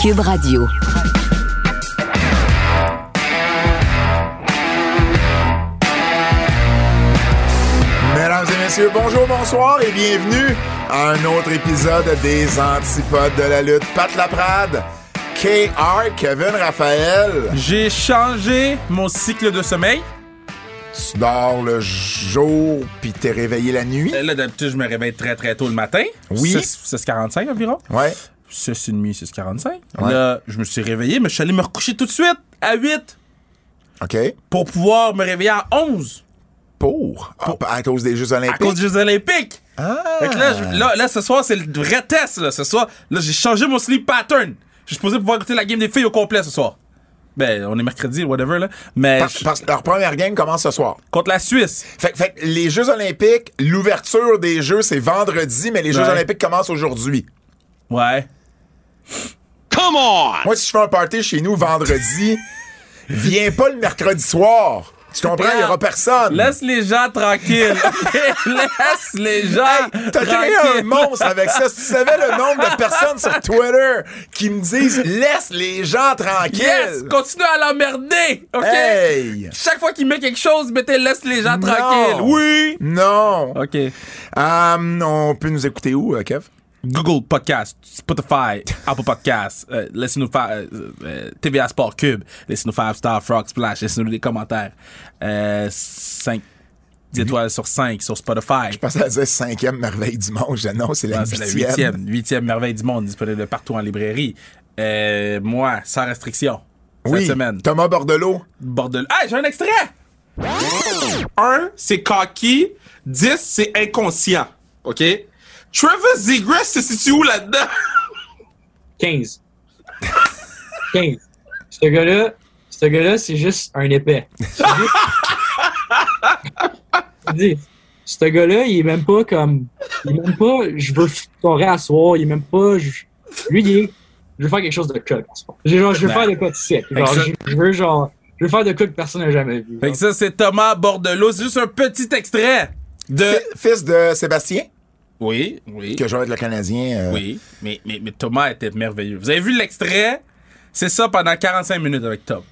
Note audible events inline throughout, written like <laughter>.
Cube Radio. Mesdames et messieurs, bonjour, bonsoir et bienvenue à un autre épisode des Antipodes de la lutte. Pat Laprade, KR, Kevin Raphaël. J'ai changé mon cycle de sommeil. Tu dors le jour puis t'es réveillé la nuit. Euh, Là, d'habitude, je me réveille très très tôt le matin. Oui. 6, 6h45 environ. Ouais. 6h30, 6h45. Ouais. Là, je me suis réveillé, mais je suis allé me recoucher tout de suite à 8 OK. pour pouvoir me réveiller à 11 Pour? Ah, à cause des Jeux à Olympiques. cause des Jeux Olympiques. Ah. Fait que là, je- là, là, ce soir, c'est le vrai test. Là. Ce soir, là, j'ai changé mon sleep pattern. Je suis supposé pouvoir écouter la game des filles au complet ce soir. Ben, on est mercredi, whatever, là. Mais Parce, parce que leur première game commence ce soir. contre la Suisse. Fait, fait les Jeux Olympiques, l'ouverture des Jeux, c'est vendredi, mais les Jeux. Olympiques commencent aujourd'hui. Ouais. Moi, si je fais un party chez nous vendredi, <laughs> viens pas le mercredi soir. Tu comprends? Il y aura personne. Laisse les gens tranquilles. <laughs> Laisse les gens Hey, T'as créé un monstre avec ça. Si tu savais le nombre de <laughs> personnes sur Twitter qui me disent laisse les gens tranquilles. Yes! Continue à l'emmerder! OK? Hey! Chaque fois qu'il met quelque chose, mettez laisse les gens Non. tranquilles. Oui! Non. OK. Hum, on peut nous écouter où, euh, Kev? Google Podcast, Spotify, Apple Podcast, euh, laissez-nous faire euh, euh, TVA Sport Cube, laissez-nous faire Star Frog Splash, laissez-nous des commentaires. Euh, 5 étoiles sur 5 sur Spotify. Je pensais à dire cinquième merveille du monde. Je non, c'est la Ah, c'est la huitième. huitième, huitième merveille du monde, disponible partout en librairie. Euh, moi, sans restriction. Oui, Cette semaine. Thomas Bordelot. Bordel. Ah, j'ai un extrait! 1, c'est cocky. 10, c'est inconscient. OK? Trevor Zegras se situe où là-dedans? 15. 15. Ce gars-là, ce gars-là, c'est juste un épais. Juste- Je dis, ce gars-là, il est même pas comme. Il est même pas. Je veux scorer à soir. Il est même pas. je- lui, il est. Je veux faire quelque chose de cool Genre, je veux faire de quoi de. Genre, je, je veux genre. Je veux faire de quoi que personne n'a jamais vu. Fait que ça, c'est Thomas Bordelot. C'est juste un petit extrait de. Fi- Fils de Sébastien, Oui, oui. que joue avec le Canadien. euh, Oui, mais, mais, mais Thomas était merveilleux. Vous avez vu l'extrait? C'est ça pendant 45 minutes avec Tom.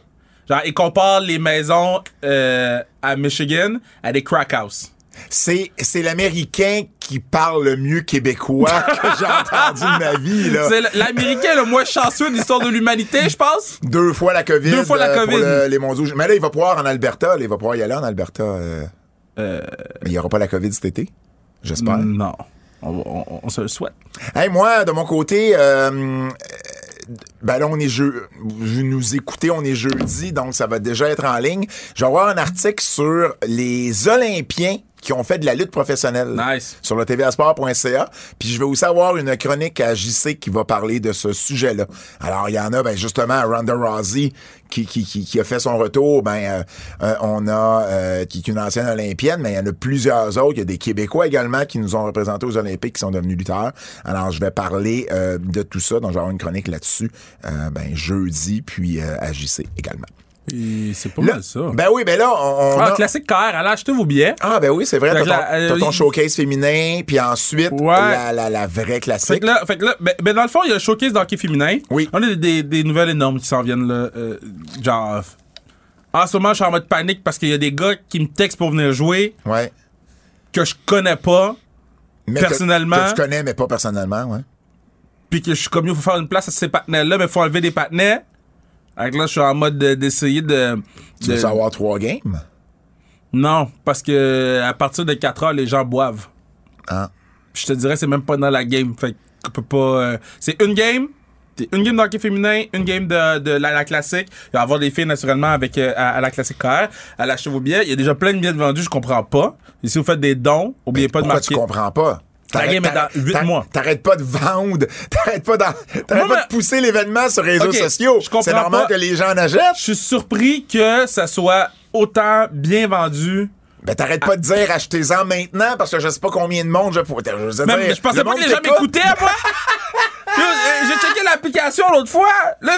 Genre, il compare les maisons euh, à Michigan à des crack house. C'est, c'est l'Américain qui parle le mieux québécois que j'ai <laughs> entendu de ma vie. Là. C'est l'Américain le moins chanceux de l'histoire de l'humanité, je pense? Deux fois la COVID. Deux fois la euh, pour COVID. le- les mondiaux. Mais là, il va pouvoir en Alberta. là, il va pouvoir y aller en Alberta. euh. Mais il n'y aura pas la COVID cet été. J'espère. Non. On, on- on se le souhaite. Hey, moi, de mon côté, euh, euh, ben là, on est jeu, vous nous écoutez, on est jeudi, donc ça va déjà être en ligne. Je vais avoir un article sur les Olympiens qui ont fait de la lutte professionnelle Nice. sur le tvasport.ca. Puis je vais aussi avoir une chronique à JC qui va parler de ce sujet-là. Alors, il y en a, ben justement, Ronda Rousey qui, qui, qui, qui a fait son retour. Ben, euh, euh, on a, euh, qui est une ancienne olympienne, mais il y en a plusieurs autres. Il y a des Québécois également qui nous ont représentés aux Olympiques qui sont devenus lutteurs. Alors, je vais parler euh, de tout ça. Donc, je vais avoir une chronique là-dessus, euh, ben, jeudi, puis euh, à JC également. C'est pas Là- mal ça. Ben oui, ben là, on, on ah, a- classique KR, allez acheter vos billets. Ah, ben oui, c'est vrai. Fait T'as que ton, euh, ton il- showcase féminin, puis ensuite, Ouais. la, la, la vraie Fait classique. que là, fait que là ben, ben dans le fond, il y a le showcase d'hockey féminin. Oui. On a des, des, des nouvelles énormes qui s'en viennent là. euh, genre. En ce moment, je suis en mode panique parce qu'il y a des gars qui me textent pour venir jouer Ouais. que je connais pas. Mais que- Personnellement- Que, tu connais, mais pas personnellement, ouais. Puis que je suis comme, il faut faire une place à ces partenaires-là, mais il faut enlever des partenaires. Là, je suis en mode de- d'essayer de. Tu veux savoir trois games? Non, parce que à partir de 4 heures, les gens boivent. Ah. Puis je te dirais, c'est même pas dans la game. Fait qu'on peut pas. euh, c'est une game. c'est Une game de hockey féminin, une game de, de la, la classique. Il va y avoir des filles naturellement avec euh, à, à la classique KR. Allez acheter vos billets. Il y a déjà plein de billets vendus, je comprends pas. Et si vous faites des dons, oubliez pas de Pourquoi marquer. tu comprends pas? La game est dans mois. T'arrêtes pas de vendre. <laughs> T'arrêtes pas, t'arrêtes pas de pousser l'événement sur les réseaux sociaux. C'est normal pas. que les gens en achètent. Je suis surpris que ça soit autant bien vendu. Ben, t'arrêtes pas de dire achetez-en maintenant parce que je sais pas combien de monde je pourrais. Je, Même, pensais pas que les gens m'écoutaient, moi! <laughs> Euh, J'ai checké la l'application l'autre fois. Là,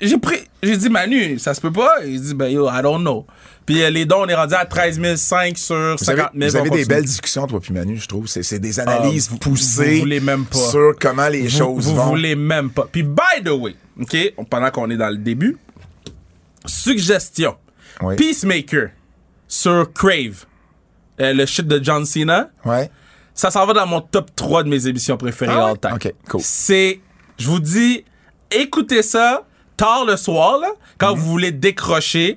j'ai pris. J'ai dit, Manu, ça se peut pas. Il dit, ben yo, I don't know. Puis euh, les dons, on est rendu à 13 500 sur Vous avez, 50 000. vous avez on des continue. belles discussions, toi puis Manu, je trouve. C'est c'est des analyses Ah, vous- poussées vous voulez même pas. sur comment les Vous, choses vous vont. voulez même pas. Puis, by the way, OK, pendant qu'on est dans le début, suggestion. Oui. Peacemaker sur Crave, euh, le shit de John Cena, Ouais. ça s'en va dans mon top 3 de mes émissions préférées Ah all time. OK, cool. C'est, je vous dis, écoutez ça tard le soir, là, quand vous voulez décrocher.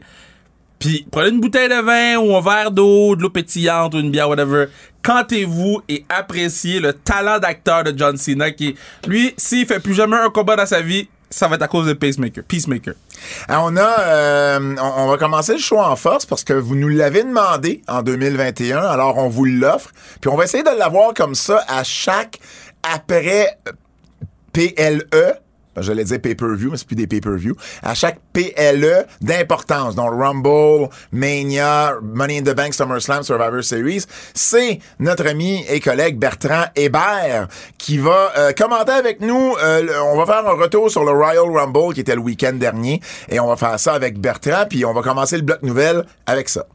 Puis prenez une bouteille de vin ou un verre d'eau, de l'eau pétillante ou une bière, whatever. Cantez-vous et appréciez le talent d'acteur de John Cena qui, lui, s'il fait plus jamais un combat dans sa vie, ça va être à cause de Pacemaker. Peacemaker. Ah, on a, euh, on, on va commencer le show en force parce que vous nous l'avez demandé en 2021, alors on vous l'offre. Puis on va essayer de l'avoir comme ça à chaque après PLE. J'allais dire pay-per-view, mais c'est plus des pay-per-view. À chaque PLE d'importance, donc Rumble, Mania, Money in the Bank, SummerSlam, Survivor Series, c'est notre ami et collègue Bertrand Hébert qui va euh, commenter avec nous. euh, on va faire un retour sur le Royal Rumble qui était le week-end dernier et on va faire ça avec Bertrand, puis on va commencer le bloc nouvelle avec ça.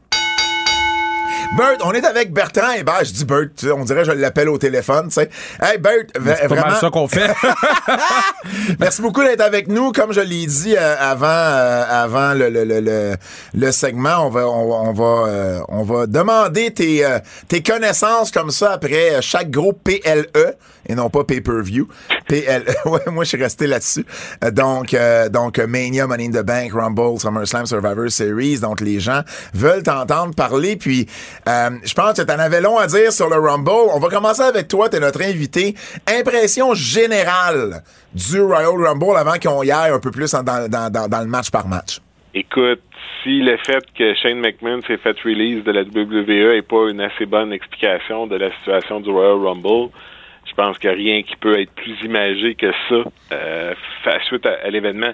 Bert, on est avec Bertrand Hébert. Je dis Bert, tu sais, on dirait que je l'appelle au téléphone, tu sais. Hey Bert, C'est vraiment, ça qu'on fait. <laughs> <laughs> Merci beaucoup d'être avec nous. Comme je l'ai dit euh, avant, euh, avant le, le, le, le, le segment, on va, on, va- on va, euh, on va demander tes, euh, tes connaissances comme ça après chaque gros PLE et non pas pay-per-view. PLE. <laughs> ouais, moi je suis resté là-dessus. Euh, donc, euh, donc euh, Mania, Money in the Bank, Rumble, SummerSlam, Survivor Series. Donc les gens veulent t'entendre parler. Puis euh, je pense que t'en avais long à dire sur le Rumble. On va commencer avec toi. T'es notre invité. Impression générale du Royal Rumble avant qu'on y aille un peu plus dans, le match par match. Écoute, si le fait que Shane McMahon s'est fait release de la WWE n'est pas une assez bonne explication de la situation du Royal Rumble, pense qu'il n'y a rien qui peut être plus imagé que ça euh, suite à, l'événement.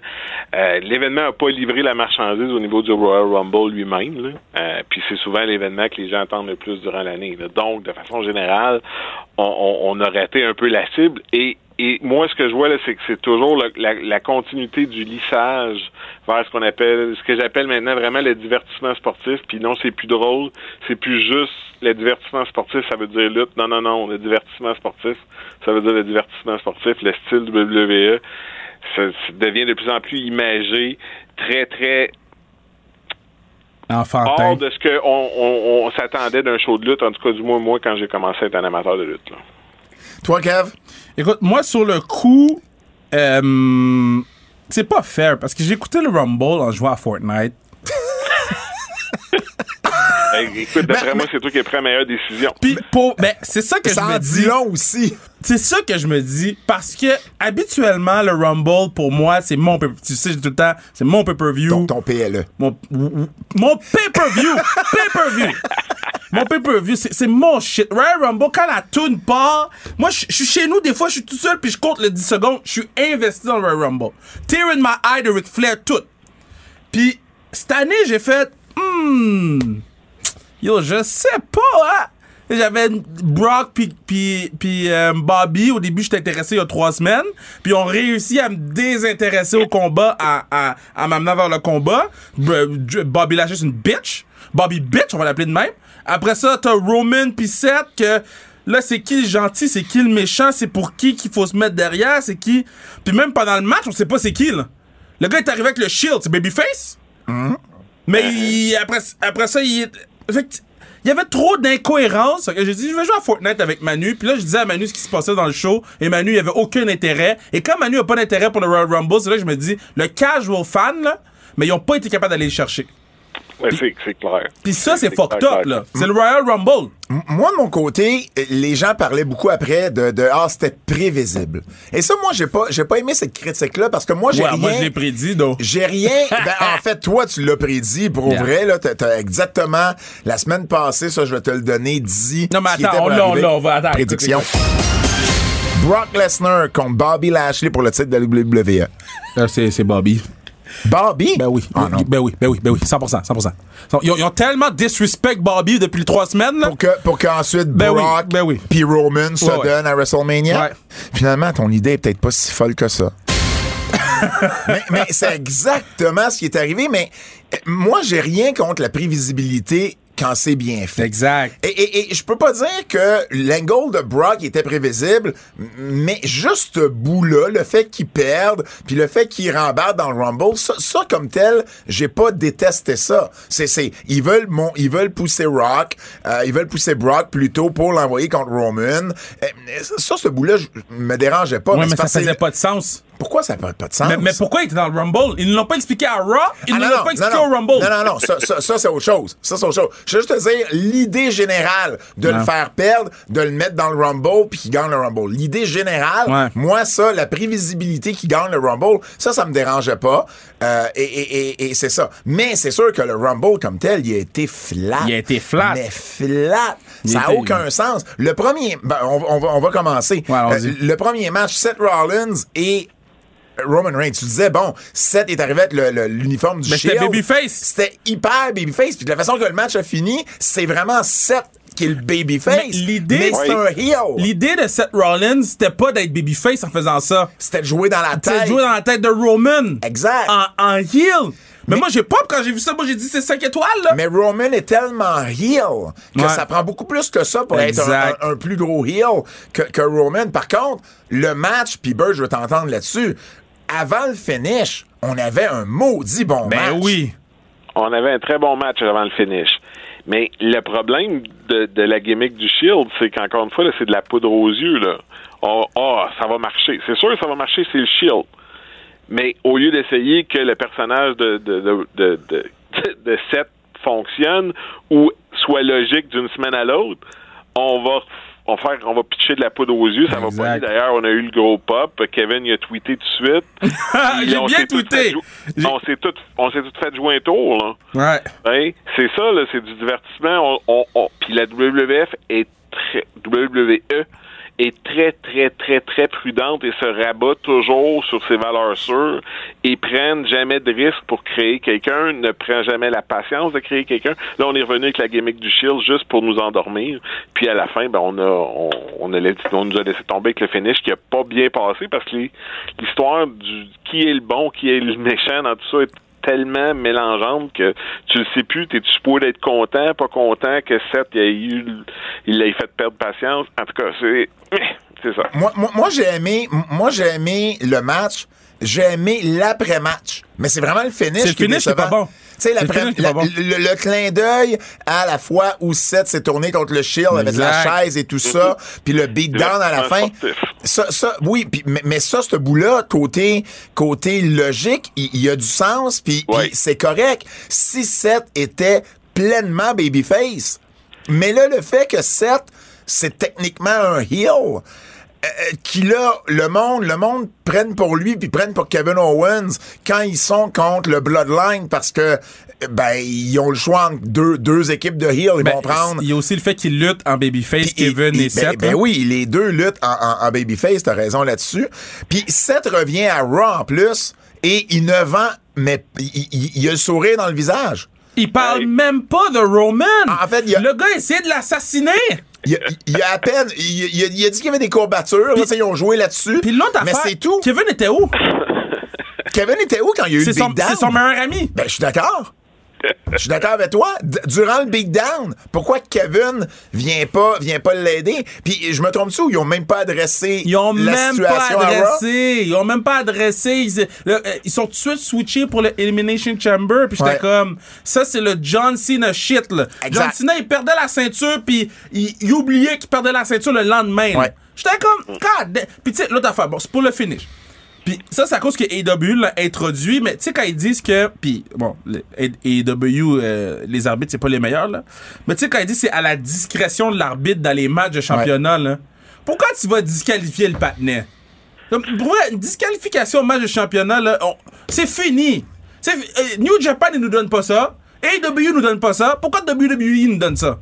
Euh, l'événement n'a pas livré la marchandise au niveau du Royal Rumble lui-même. Euh, puis c'est souvent l'événement que les gens attendent le plus durant l'année. Donc, de façon générale, on, on- on a raté un peu la cible. Et, et moi, ce que je vois là, c'est que c'est toujours le- la, la continuité du lissage vers ce qu'on appelle, ce que j'appelle maintenant vraiment le divertissement sportif. Puis non, c'est plus drôle, c'est plus juste le divertissement sportif, ça veut dire lutte. Non, non, non, le divertissement sportif, ça veut dire le divertissement sportif, le style WWE. Ça, ça devient de plus en plus imagé, très, très Enfantin. hors de ce qu'on on, on s'attendait d'un show de lutte, en tout cas du moins moi quand j'ai commencé à être un amateur de lutte. Là. Toi, Kev? Écoute, moi, sur le coup, euh, c'est pas fair parce que écouté le Rumble en jouant à Fortnite. Écoute, d'après Mais- moi, c'est toi qui as pris la meilleure décision. Puis, pour, ben, c'est ça que Ça je en me dit dis. long aussi. C'est ça que je me dis parce que habituellement le Rumble pour moi c'est mon pay- tu sais tout le temps c'est mon pay-per-view Ton, ton PLE. mon mon pay-per-view pay-per-view mon pay-per-view c'est c'est mon shit Royal Rumble quand la tune part moi je suis chez nous des fois je suis tout seul puis je compte le 10 secondes je suis investi dans le Royal Rumble Tear in my eye de Ric Flair tout puis cette année j'ai fait hmm Yo, je sais pas, hein. J'avais Brock puis puis puis euh, Bobby. Au début, j'étais intéressé il y a trois semaines. Puis on réussi à me désintéresser au combat, à, à, à m'amener vers le combat. Bobby Lashley, c'est une bitch. Bobby bitch, on va l'appeler de même. Après ça, t'as Roman puis Seth que... Là, c'est qui le gentil, c'est qui le méchant, c'est pour qui qu'il faut se mettre derrière, c'est qui... Puis même pendant le match, on sait pas c'est qui, là. Le gars est arrivé avec le shield, c'est Babyface? Mais il- après, après ça, il, que il y avait trop d'incohérences. Que J'ai dit, je vais jouer à Fortnite avec Manu. Puis là, je disais à Manu ce qui se passait dans le show. Et Manu, il avait aucun intérêt. Et quand Manu a pas d'intérêt pour le Royal Rumble, c'est là que je me dis, le casual fan, là, mais ils ont pas été capables d'aller le chercher. Ouais, c'est clair. Puis ça, c'est fucked clair, up, clair. là. C'est le Royal Rumble. M- Moi, de mon côté, euh, les gens parlaient beaucoup après de, de ah, c'était prévisible. Et ça, moi, j'ai pas, j'ai pas aimé cette critique-là parce que moi, j'ai Ouais, rien. moi, je l'ai prédit, donc. J'ai rien. <laughs> Ben, en fait, toi, tu l'as prédit. Pour Yeah. vrai, là, t'as, exactement la semaine passée, ça, je vais te le donner, dit. Non, mais attends, on l'a, on l'a, on va- attends, Prédiction. Brock Lesnar contre Bobby Lashley pour le titre de la WWE. Là, c'est, c'est Bobby. Bobby? Ben oui. Ah, non. Ben oui, ben oui, ben oui. 100%, 100%. Ils ont, ils ont tellement disrespect Bobby depuis les trois semaines, là. Pour que pour qu'ensuite Ben oui, Brock ben oui. puis Roman se Ouais, ouais. donnent à WrestleMania. Ouais. Finalement, ton idée est peut-être pas si folle que ça. <laughs> mais, mais c'est exactement ce qui est arrivé. Mais euh, moi, j'ai rien contre la prévisibilité quand c'est bien fait. Exact. Et, et, et je peux pas dire que l'angle de Brock était prévisible, mais juste ce bout-là, le fait qu'il perde, puis le fait qu'il rembarre dans le Rumble, ça, ça, comme tel, j'ai pas détesté ça. C'est, c'est, ils veulent mon, ils veulent pousser Rock, euh, ils veulent pousser Brock plutôt pour l'envoyer contre Roman. Euh, Ça, ce bout-là, je- me dérangeait pas. Mais ça faisait pas de sens. Pourquoi ça n'a pas de sens? Mais, mais pourquoi il était dans le Rumble? Ils ne l'ont pas expliqué à Raw, ils Ah, ne l'ont pas expliqué non, au. Rumble. Non, non, non, ça, ça, ça, c'est autre chose. Ça, c'est autre chose. Je veux juste te dire, l'idée générale de le faire perdre, de le mettre dans le Rumble puis qu'il gagne le Rumble. L'idée générale, Ouais. moi, ça, la prévisibilité qu'il gagne le Rumble, ça, ça me dérangeait pas. Euh, et et, et, et c'est ça. Mais c'est sûr que le Rumble comme tel, il a été flat. Il a été flat. Mais flat. Il ça n'a aucun sens. Le premier, ben, on, va- on va, on va commencer. Ouais. Euh, le premier match, Seth Rollins et Roman Reigns. Tu disais, bon, Seth est arrivé avec l'uniforme du Mais c'était babyface. C'était hyper babyface. Puis de la façon que le match a fini, c'est vraiment Seth qui est le babyface. Mais l'idée- Mais c'est un heel. L'idée de Seth Rollins, c'était pas d'être babyface en faisant ça. C'était de jouer dans la C'était de tête. jouer dans la tête de Roman. Exact. En, en heel. Mais, moi, j'ai pop quand j'ai vu ça. Moi, j'ai dit c'est 5 étoiles, là. Mais Roman est tellement heel que Ouais. ça prend beaucoup plus que ça pour Exact. être un, un- un plus gros heel que, que Roman. Par contre, le match, puis Bird, je veux t'entendre là-dessus. Avant le finish, on avait un maudit bon match. Ben oui. on avait un très bon match avant le finish. Mais le problème de, de la gimmick du Shield, c'est qu'encore une fois, c'est de la poudre aux yeux. Là. Oh, oh, ça va marcher. C'est sûr que ça va marcher, c'est le Shield. Mais au lieu d'essayer que le personnage de, de, de, de, de, de Seth fonctionne ou soit logique d'une semaine à l'autre, on va on va faire on va pitcher de la poudre aux yeux, ça va pas aller. D'ailleurs, on a eu le gros pop. Kevin il a tweeté tout de suite. <laughs> J'ai bien tweeté. On s'est tous on s'est tous fait jouer un tour là. Ouais. Hein? C'est ça, là, c'est du divertissement. On, on, on- Puis la WWF est très WWE est très, très, très, très prudente et se rabat toujours sur ses valeurs sûres et prennent jamais de risques pour créer quelqu'un, ne prend jamais la patience de créer quelqu'un. Là, on est revenu avec la gimmick du Shield juste pour nous endormir. Puis à la fin, ben, on a, on, on a on nous a laissé tomber avec le finish qui a pas bien passé parce que l'histoire du qui est le bon, qui est le méchant dans tout ça est tellement mélangeante que tu le sais plus, t'es-tu supposé d'être content, pas content que Seth il ait eu il l'ait fait perdre patience. En tout cas, c'est <clears throat> c'est ça. Moi, moi, moi, j'ai aimé, moi, j'ai aimé le match. J'ai aimé l'après-match. Mais c'est vraiment le finish C'est le finish qui est pas bon. Tu sais, le le, le clin d'œil à la fois où Seth s'est tourné contre le Shield avec la chaise et tout ça, puis le beatdown à la fin. Ça, ça, oui, mais, mais ça, ce bout-là, côté, côté logique, il, y a du sens, puis Ouais. c'est correct. Si Seth était pleinement babyface, mais là, le fait que Seth, c'est techniquement un heel, qui là, le monde, le monde prenne pour lui puis prenne pour Kevin Owens quand ils sont contre le Bloodline parce que euh, ben ils ont le choix entre deux, deux équipes de heel, ils Ben, vont prendre. Il y a aussi le fait qu'il lutte en babyface, Kevin et il- Seth. Ben, ben là. oui, les deux luttent en, en, en babyface, t'as raison là-dessus. Puis Seth revient à Raw en plus et il ne vend, mais il, il- il a le sourire dans le visage. Il parle même pas de Roman. En fait, il y a- Le gars essayait de l'assassiner. Il, a- il a à peine, il, il a, dit qu'il y avait des courbatures, là, ils ont joué là-dessus. Puis l'autre mais c'est tout. Kevin était où? Kevin était où quand il y a eu down? c'est son meilleur ami. Ben, je suis d'accord. Je suis d'accord avec toi. D- durant le big down, pourquoi Kevin vient pas, vient pas l'aider? Puis je me trompe-tu ils ont même pas adressé Ils ont la même pas situation adressé. Ils ont même pas adressé. Ils, le- euh, ils sont tout de suite switchés pour le Elimination Chamber. Puis j'étais Ouais. comme, ça c'est le John Cena shit là. John Cena il perdait la ceinture puis il, il oubliait qu'il perdait la ceinture le lendemain. Ouais. J'étais comme, God. Puis tu sais l'autre affaire, bon c'est pour le finish. Puis ça, c'est à cause que AEW l'a introduit, mais tu sais, quand ils disent que. Puis, bon, AEW, euh, les arbitres, c'est pas les meilleurs, là. Mais tu sais, quand ils disent que c'est à la discrétion de l'arbitre dans les matchs de championnat, là. Pourquoi tu vas disqualifier le patinet? Comme, Pour vrai, une disqualification au match de championnat, là, on- c'est fini. Euh, New Japan, ils nous donnent pas ça. AEW nous donne pas ça. Pourquoi WWE nous donne ça?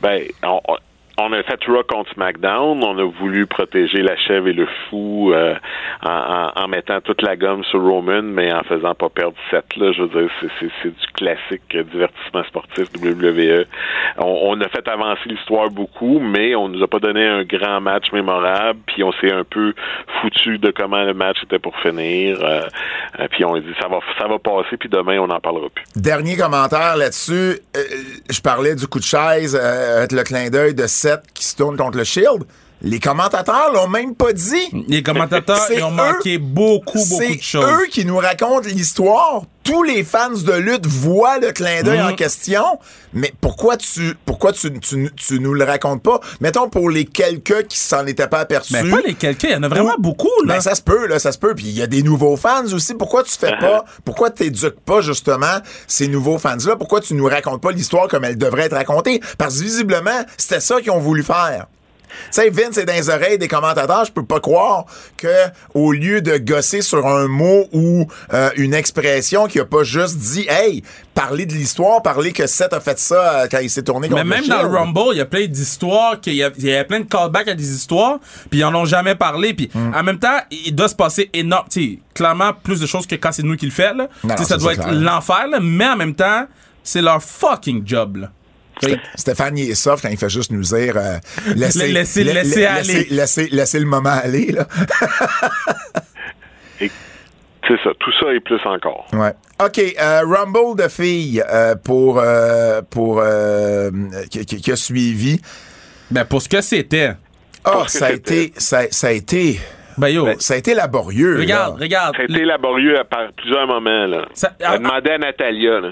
Ben, on- on- on a fait Raw contre SmackDown. On a voulu protéger la chèvre et le fou euh, en, en- en mettant toute la gomme sur Roman, mais en faisant pas perdre cette là. Je veux dire, c'est- du classique divertissement sportif WWE. On, on a fait avancer l'histoire beaucoup, mais on nous a pas donné un grand match mémorable. Puis on s'est un peu foutu de comment le match était pour finir. euh, euh, puis on a dit ça va ça va passer. Puis demain on n'en parlera plus. Dernier commentaire là-dessus. Euh, je parlais du coup de chaise euh, le clin d'œil de Qui se tourne contre le Shield. Les commentateurs l'ont même pas dit. Les commentateurs, C'est ils ont eux- manqué beaucoup, beaucoup C'est de choses. eux qui nous racontent l'histoire. Tous les fans de lutte voient le clin d'œil Mhm. en question. Mais pourquoi tu pourquoi tu, tu, tu nous le racontes pas? Mettons pour les quelques qui s'en étaient pas aperçus. Mais pas les quelqu'un, il y en a vraiment Ou- beaucoup, là. Ben, ça se peut, là, ça se peut. Puis il y a des nouveaux fans aussi. Pourquoi tu fais pas, pourquoi t'éduques pas, justement, ces nouveaux fans-là? Pourquoi tu nous racontes pas l'histoire comme elle devrait être racontée? Parce que visiblement, c'était ça qu'ils ont voulu faire. Tu sais, Vince est dans les oreilles des commentateurs. Je peux pas croire que, au lieu de gosser sur un mot ou euh, une expression, qu'il a pas juste dit, hey, parler de l'histoire, parler que Seth a fait ça euh, quand il s'est tourné contre Mais même le dans le. Rumble, il y a plein d'histoires, il y a plein de callbacks à des histoires, puis ils en ont jamais parlé. Puis Hmm. en même temps, il doit se passer énorme, clairement plus de choses que quand c'est nous qui le fait. Là. Non, Tu sais, non, ça doit être l'enfer, mais en même temps, c'est leur fucking job. Là. Que- Stéphane, il est soft quand il fait juste nous dire euh, <laughs> laissez, Le- laissez- la- laissez la- aller. laissez- laissez- laissez le moment aller. Là. <laughs> C'est ça. Tout ça et plus encore. Ouais. OK, euh, Rumble de filles euh, pour, euh, pour euh, qui, qui- a suivi. Ben, pour ce que c'était. Ah, que ça a été ça, ça a été Ben yo, ça a été laborieux. regarde, là. regarde. Ça a été laborieux à par plusieurs moments. Là. Ça- On a demandé à Natalia. Là.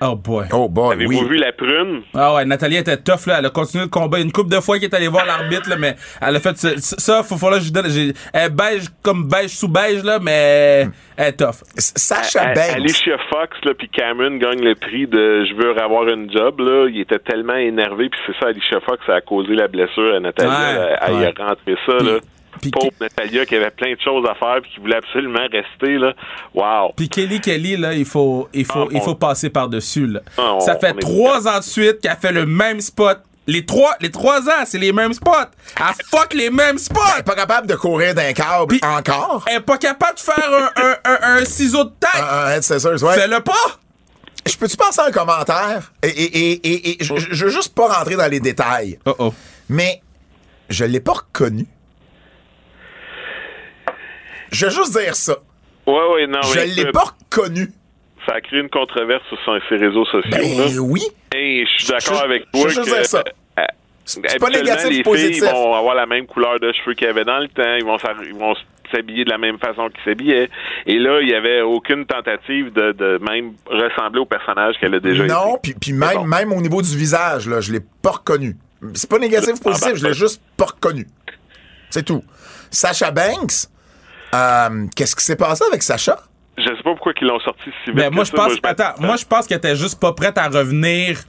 Oh boy. Oh boy, Avez-vous oui. vu la prune? Ah ouais, Nathalie était tough là, elle a continué le combat une couple de fois qu'elle est allée voir l'arbitre là, mais elle a fait ça, ça faut falloir que je donne j'ai elle est beige comme beige sous beige là, mais elle est tough. Sacha Banks. Alicia Fox là, puis Cameron gagnent le prix de je veux avoir une job là. Il était tellement énervé puis c'est ça Alicia Fox ça a causé la blessure à Natalia. Ouais, là. Elle y a rentré ça là. Puis- Pauvre Natalia qui avait plein de choses à faire puis qui voulait absolument rester là. Wow. Puis Kelly Kelly là, il faut il faut Ah, il on- faut passer par-dessus là. Ah, on- ça fait est- trois ans de suite qu'elle fait le même spot. Les trois les trois ans, c'est les mêmes spots. Elle fuck les mêmes Elle est spots. pas capable de courir d'un câble Puis- encore? Elle est pas capable de faire un, un, un, un ciseau de taille. Un- un head scissors, ouais. Fais-le pas. Je peux-tu passer un commentaire? Et, et, et, et, et je, veux juste pas rentrer dans les détails. Oh oh. Mais je l'ai pas reconnu. Je veux juste dire ça. Ouais ouais non je l'ai pas reconnu. ça a créé une controverse sur ses réseaux sociaux. là. Ben oui. Hey, je suis d'accord Je- avec je toi veux juste que dire ça. euh, C'est pas négatif, les positif. filles vont avoir la même couleur de cheveux qu'il y avait dans le temps, ils vont s'ar- ils vont s'habiller de la même façon qu'ils s'habillaient. Et là, il y avait aucune tentative de, de même ressembler au personnage qu'elle a déjà Non, été. puis, puis même, bon. même au niveau du visage, là, je l'ai pas reconnu. C'est pas négatif ou positif, Ah, ben, je l'ai juste pas reconnu. C'est tout. Sacha Banks, euh, qu'est-ce qui s'est passé avec Sacha? Je sais pas pourquoi ils l'ont sorti si vite. Ben, moi, je pense, je- attends, moi, je pense qu'elle était juste pas prête à revenir.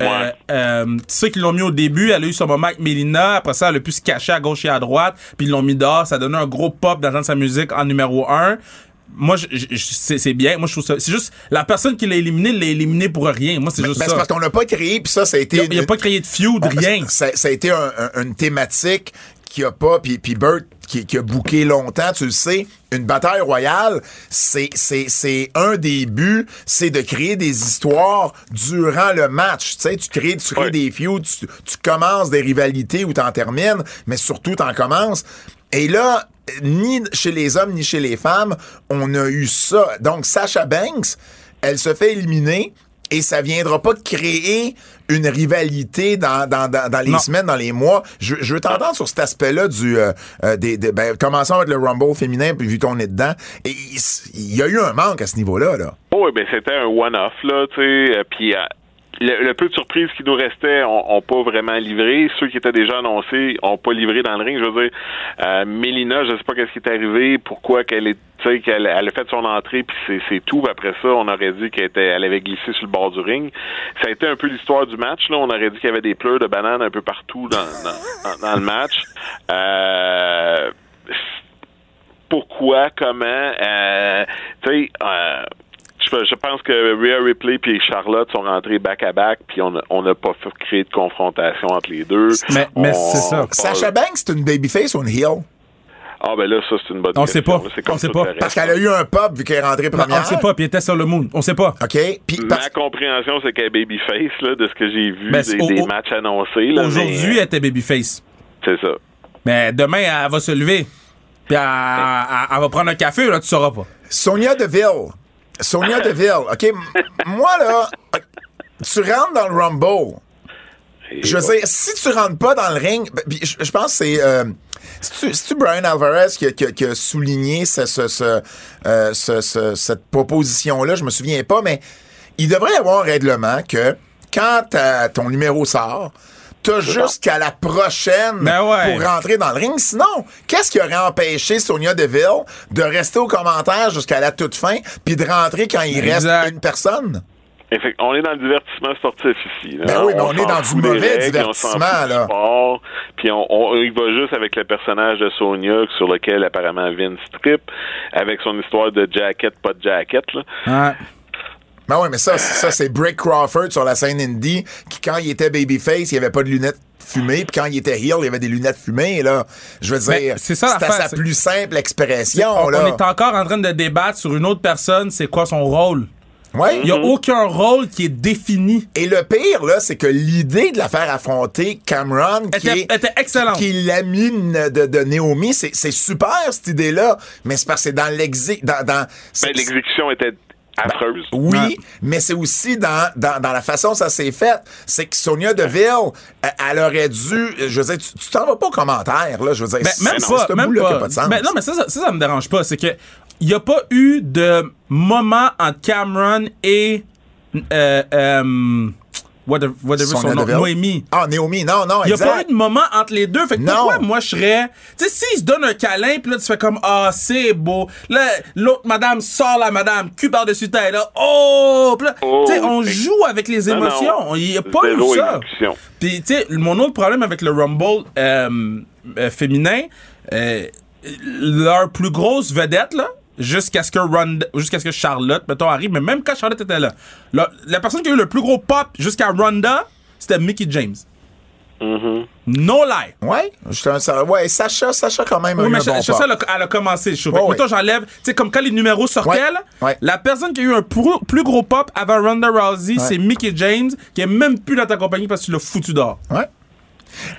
Euh, Ouais. euh, ceux qui l'ont mis au début, elle a eu son moment avec Mélina. Après ça, elle a pu se cacher à gauche et à droite. Puis ils l'ont mis dehors. Ça a donné un gros pop d'entendre sa musique en numéro un. Moi, c'est bien. Moi, je trouve ça. C'est juste la personne qui l'a éliminé, l'a éliminé pour rien. Moi, c'est juste Ben, ça. parce qu'on n'a pas créé, puis ça, ça a été... Il a, il a une- pas créé de feud, rien. Ça, ça a été un- un- une thématique qui a pas, puis, puis Bert qui, qui a bouqué longtemps, tu le sais, une bataille royale, c'est, c'est, c'est un des buts, c'est de créer des histoires durant le match. Tu sais, tu crées, tu crées Ouais. des feuds, tu, tu commences des rivalités ou t'en termines, mais surtout t'en commences. Et là, ni chez les hommes ni chez les femmes, on a eu ça. Donc, Sacha Banks, elle se fait éliminer et ça viendra pas créer une rivalité dans, dans, dans, dans les Non. semaines, dans les mois. Je, je veux t'entendre sur cet aspect-là du euh, euh, des, des- ben, commençons avec le Rumble féminin, puis vu qu'on est dedans. Et il, y a eu un manque à ce niveau-là. Là. Oh, oui, ben c'était un one-off, là, tu sais. euh, Puis euh, le, peu de surprises qui nous restait ont, ont pas vraiment livré. Ceux qui étaient déjà annoncés ont pas livré dans le ring. Je veux dire, euh, Mélina, je sais pas qu'est-ce qui est arrivé, pourquoi qu'elle est, qu'elle elle a fait son entrée, puis c'est, c'est tout. Après ça, on aurait dit qu'elle était, elle avait glissé sur le bord du ring. Ça a été un peu l'histoire du match. Là, on aurait dit qu'il y avait des pleurs de bananes un peu partout dans, dans, dans- dans le match. Euh, pourquoi, comment, euh, tu sais, euh, Je, je pense que Rhea Ripley puis Charlotte sont rentrés back-à-back, puis on n'a pas créer de confrontation entre les deux. Mais- c'est ça. Sacha Banks, c'est une babyface ou une heel? Ah, ben là, ça, c'est une bonne On question. sait pas. là. On sait pas. Parce qu'elle a eu un pop vu qu'elle est rentrée Non, première. on sait pas, puis il était sur le moon. On sait pas. OK. Parce- Ma compréhension, c'est qu'elle est babyface, là, de ce que j'ai vu Ben, des, c'est- au- des au- matchs annoncés. Aujourd'hui, mais, elle était babyface. C'est ça. Mais demain, elle va se lever. Puis elle, elle- elle va prendre un café, là, tu sauras pas. Sonia Deville. Sonia Deville. OK. Moi, là, tu rentres dans le Rumble. Je veux dire, si tu rentres pas dans le ring, je, pense que c'est. Euh, c'est-tu, c'est-tu Brian Alvarez qui a, qui a- qui a souligné ce- ce- ce, euh, ce- ce- cette proposition-là? Je me souviens pas, mais il devrait y avoir un règlement que quand ton numéro sort, t'as jusqu'à la prochaine Ben ouais. pour rentrer dans le ring. Sinon, qu'est-ce qui aurait empêché Sonia Deville de rester aux commentaires jusqu'à la toute fin puis de rentrer quand il Exact. reste une personne? On est dans le divertissement sportif ici. là. Ben oui, mais on est dans du mauvais règles, on divertissement, du là. sport, Puis on, on, il va juste avec le personnage de Sonia sur lequel apparemment Vince trip, avec son histoire de jacket, pas de jacket. Là. Ouais. Ben oui, mais ça, ça c'est Brick Crawford sur la scène indie, qui quand il était babyface, il n'y avait pas de lunettes fumées, puis quand il était heel, il y avait des lunettes fumées, là. Je veux Ben, dire, c'est ça sa plus simple expression, On, là. on est encore en train de débattre sur une autre personne, c'est quoi son rôle? Ouais. Il y a aucun rôle qui est défini. Et le pire, là, c'est que l'idée de la faire affronter Cameron, qui Était, est, était excellente. qui est l'ami de, de, de Naomi, c'est, c'est super, cette idée-là. Mais c'est parce que c'est dans l'exé... Dans, dans, Ben, l'exécution était affreuse. Oui, Ouais. mais c'est aussi dans, dans, dans la façon dont ça s'est fait. C'est que Sonia Deville, elle, aurait dû. Je veux dire, tu tu t'en vas pas aux commentaires, là. Je veux dire, Ben, même c'est- pas, ce même bout-là qui a pas. pas de sens. Ben, non, mais ça, ça, ça, ça me dérange pas. C'est que il y a pas eu de moment entre Cameron et euh, euh, whatever, whatever son nom? Noémie. Ah, Naomi, non, non, Il y a pas eu de moment entre les deux. Fait que Non. pourquoi moi je serais. Tu sais, s'ils se donnent un câlin, puis là tu fais comme Ah, c'est beau. Là, l'autre madame sort la madame, cul par-dessus tête, là. Oh! Puis là, Oh, tu sais, on joue avec les émotions. Il y a pas eu ça. Puis, tu sais, mon autre problème avec le Rumble euh, euh, féminin, euh, leur plus grosse vedette, là, jusqu'à ce que Ronda, jusqu'à ce que Charlotte, mettons, arrive, mais même quand Charlotte était là, la, la personne qui a eu le plus gros pop jusqu'à Ronda, c'était Mickey James. Mhm. No lie. Ouais, j'étais un- ça- ouais, Sacha, Sacha quand même a Oui, mais un bon elle, a, elle a commencé le show. Ouais. mettons, j'enlève, tu sais, comme quand les numéros sortaient, Ouais, là, ouais. la personne qui a eu un plus, plus gros pop avant Ronda Rousey, c'est Mickey James, qui est même plus dans ta compagnie parce que tu l'as foutu dehors. Ouais.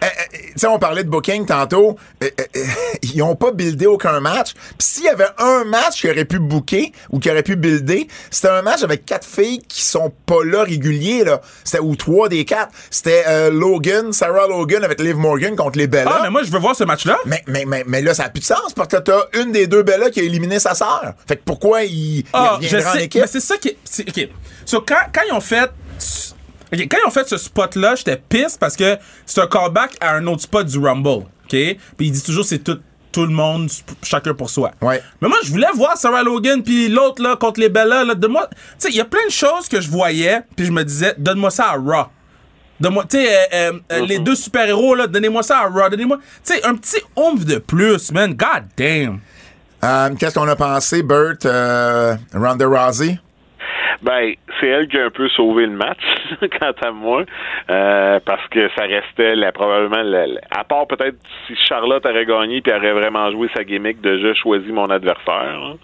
Euh, euh, tu sais, on parlait de booking tantôt. Euh, <laughs> ils ont pas buildé aucun match. Puis s'il y avait un match qui aurait pu booker ou qui aurait pu builder, c'était un match avec quatre filles qui sont pas là réguliers là. C'était ou trois des quatre. C'était Logan, Sarah Logan avec Liv Morgan contre les Bella. Ah, mais moi, je veux voir ce match-là. Mais, mais, mais, mais là, ça n'a plus de sens parce que t'as une des deux Bella qui a éliminé sa sœur. Fait que pourquoi il, il Ah, reviendra en équipe? Mais c'est ça qui est. OK. So, quand, quand ils ont fait. OK, quand ils ont fait ce spot-là, j'étais pisse parce que c'est un callback à un autre spot du Rumble. OK? Puis il dit toujours c'est tout, tout le monde, chacun pour soi. Ouais. Mais moi, je voulais voir Sarah Logan puis l'autre, là, contre les Bella, là. Donne-moi. Tu sais, il y a plein de choses que je voyais, puis je me disais, donne-moi ça à Raw. Donne-moi, tu sais, euh, euh, euh, les deux super-héros, là, donnez-moi ça à Raw. Donnez-moi, tu sais, un petit oomph de plus, man. God damn. Euh, Qu'est-ce qu'on a pensé, euh, Ronda Rousey? Ben, c'est elle qui a un peu sauvé le match, <laughs> quant à moi, euh, parce que ça restait la, probablement, la- la- à part peut-être si Charlotte aurait gagné puis aurait vraiment joué sa gimmick de je choisis mon adversaire, hein,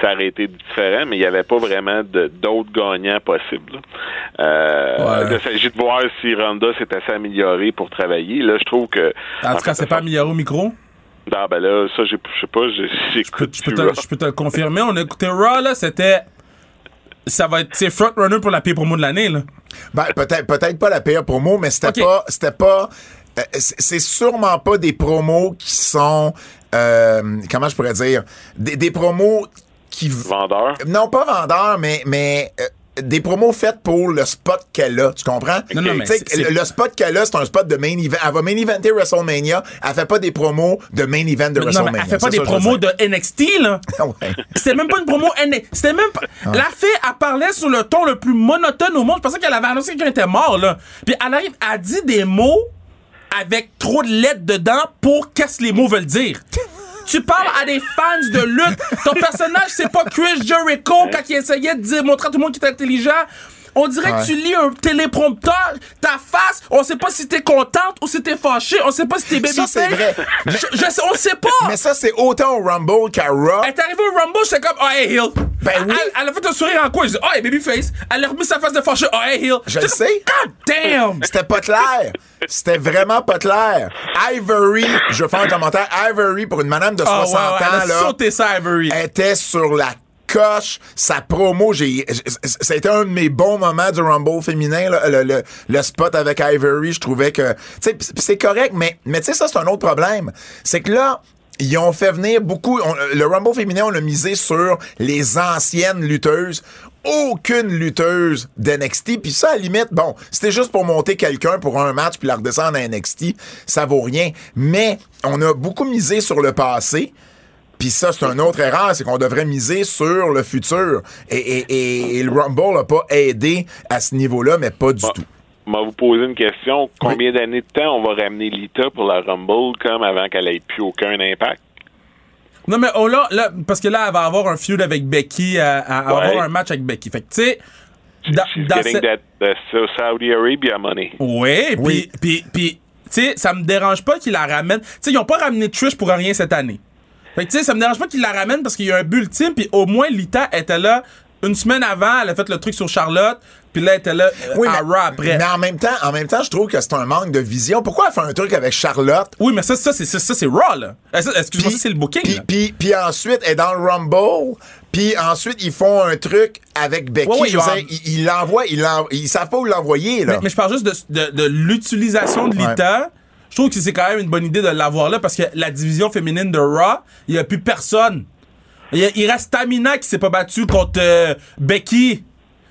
ça aurait été différent, mais il n'y avait pas vraiment d'autres gagnants possibles. Euh, Ouais. Il s'agit de voir si Ronda s'est assez améliorée pour travailler. Là, je trouve que... En tout cas, c'est pas amélioré au micro? Ah, ben là, ça, je sais pas, j'ai- Je peux, j'écoute je peux te, je peux te le confirmer. On a écouté Raw, là, c'était. Ça va être. C'est frontrunner pour la pire promo de l'année, là. Ben, peut-être, peut-être pas la pire promo, mais c'était pas, c'était pas, euh, c'est sûrement pas des promos qui sont, euh, comment je pourrais dire, des, des promos qui, v- Vendeur. non pas vendeurs, mais, mais euh, des promos faites pour le spot qu'elle a, tu comprends? Non, non, mais le, le spot qu'elle a, c'est un spot de main event. Elle va main eventer WrestleMania, elle fait pas des promos de main event de Non, WrestleMania. mais elle fait pas <laughs> C'est des promos de NXT, là. Ouais. C'était même pas une promo NXT. C'était même pas. La fille, elle parlait sur le ton le plus monotone au monde. Je pensais qu'elle avait annoncé que quelqu'un était mort, là. Puis elle arrive, elle dit des mots avec trop de lettres dedans pour qu'est-ce que les mots veulent dire. Tu parles à des fans de lutte. Ton personnage, c'est pas Chris Jericho quand il essayait de montrer à tout le monde qu'il est intelligent. On dirait Ouais. que tu lis un téléprompteur, ta face, on sait pas si t'es contente ou si t'es fâchée, on sait pas si t'es babyface. Ça, c'est vrai. Je, je on sait pas. Mais ça, c'est autant au Rumble qu'à Raw. Elle est arrivée au Rumble, j'étais comme, oh, hey, Hill. Ben oui. Elle, elle a fait un sourire en coin. Je dis, oh, hey, babyface. Elle a remis sa face de fâchée. Oh, hey, Hill. Je le sais. God damn. C'était pas clair. C'était vraiment pas clair. Ivory, je vais faire un commentaire. Ivory, pour une madame de 60 Ah, ouais, ouais, ans, elle a là, sauté ça, Ivory. était sur la coche. Sa promo, j'ai, ça a un de mes bons moments du Rumble féminin, le, spot avec Ivory. Je trouvais que, c'est correct, mais, tu sais, ça, c'est un autre problème. C'est que là, ils ont fait venir beaucoup. le Rumble féminin, on l'a misé sur les anciennes lutteuses. Aucune lutteuse d'NXT. Puis ça, à la limite, bon, c'était juste pour monter quelqu'un pour un match puis la redescendre à NXT. Ça vaut rien. Mais on a beaucoup misé sur le passé. Puis ça, c'est une autre erreur, c'est qu'on devrait miser sur le futur. Et, et- et- et le Rumble n'a pas aidé à ce niveau-là, mais pas du Bon. tout. On va vous poser une question. Combien d'années de temps on va ramener Lita pour la Rumble comme avant qu'elle ait plus aucun impact? Non, mais oh là, là, parce que là, elle va avoir un feud avec Becky, à Ouais. avoir un match avec Becky. Fait que, tu sais, dans, She's dans getting cette- that, Saudi Arabia money. Oui, Oui. puis, puis, puis, tu sais, ça me dérange pas qu'il la ramène. Tu sais, ils ont pas ramené Trish pour rien cette année. Fait que, tu sais, ça me dérange pas qu'il la ramène parce qu'il y a un but ultime, puis au moins, Lita était là une semaine avant, elle a fait le truc sur Charlotte, puis là, elle était là euh, Oui, à mais, Raw après. mais en même temps, en même temps, je trouve que c'est un manque de vision. Pourquoi elle fait un truc avec Charlotte? Oui, mais ça, ça, c'est, ça, ça, c'est Raw, là. Euh, Excuse-moi, ça, c'est le booking, Puis, ensuite, elle est dans le Rumble. Puis ensuite, ils font un truc avec Becky. Ouais, ouais, Je ils l'envoient, ils, ils savent pas où l'envoyer, là. Mais, mais je parle juste de, de, de l'utilisation de Lita. Je trouve que c'est quand même une bonne idée de l'avoir là parce que la division féminine de Raw, il n'y a plus personne. Il, y a- il reste Tamina qui s'est pas battue contre euh, Becky.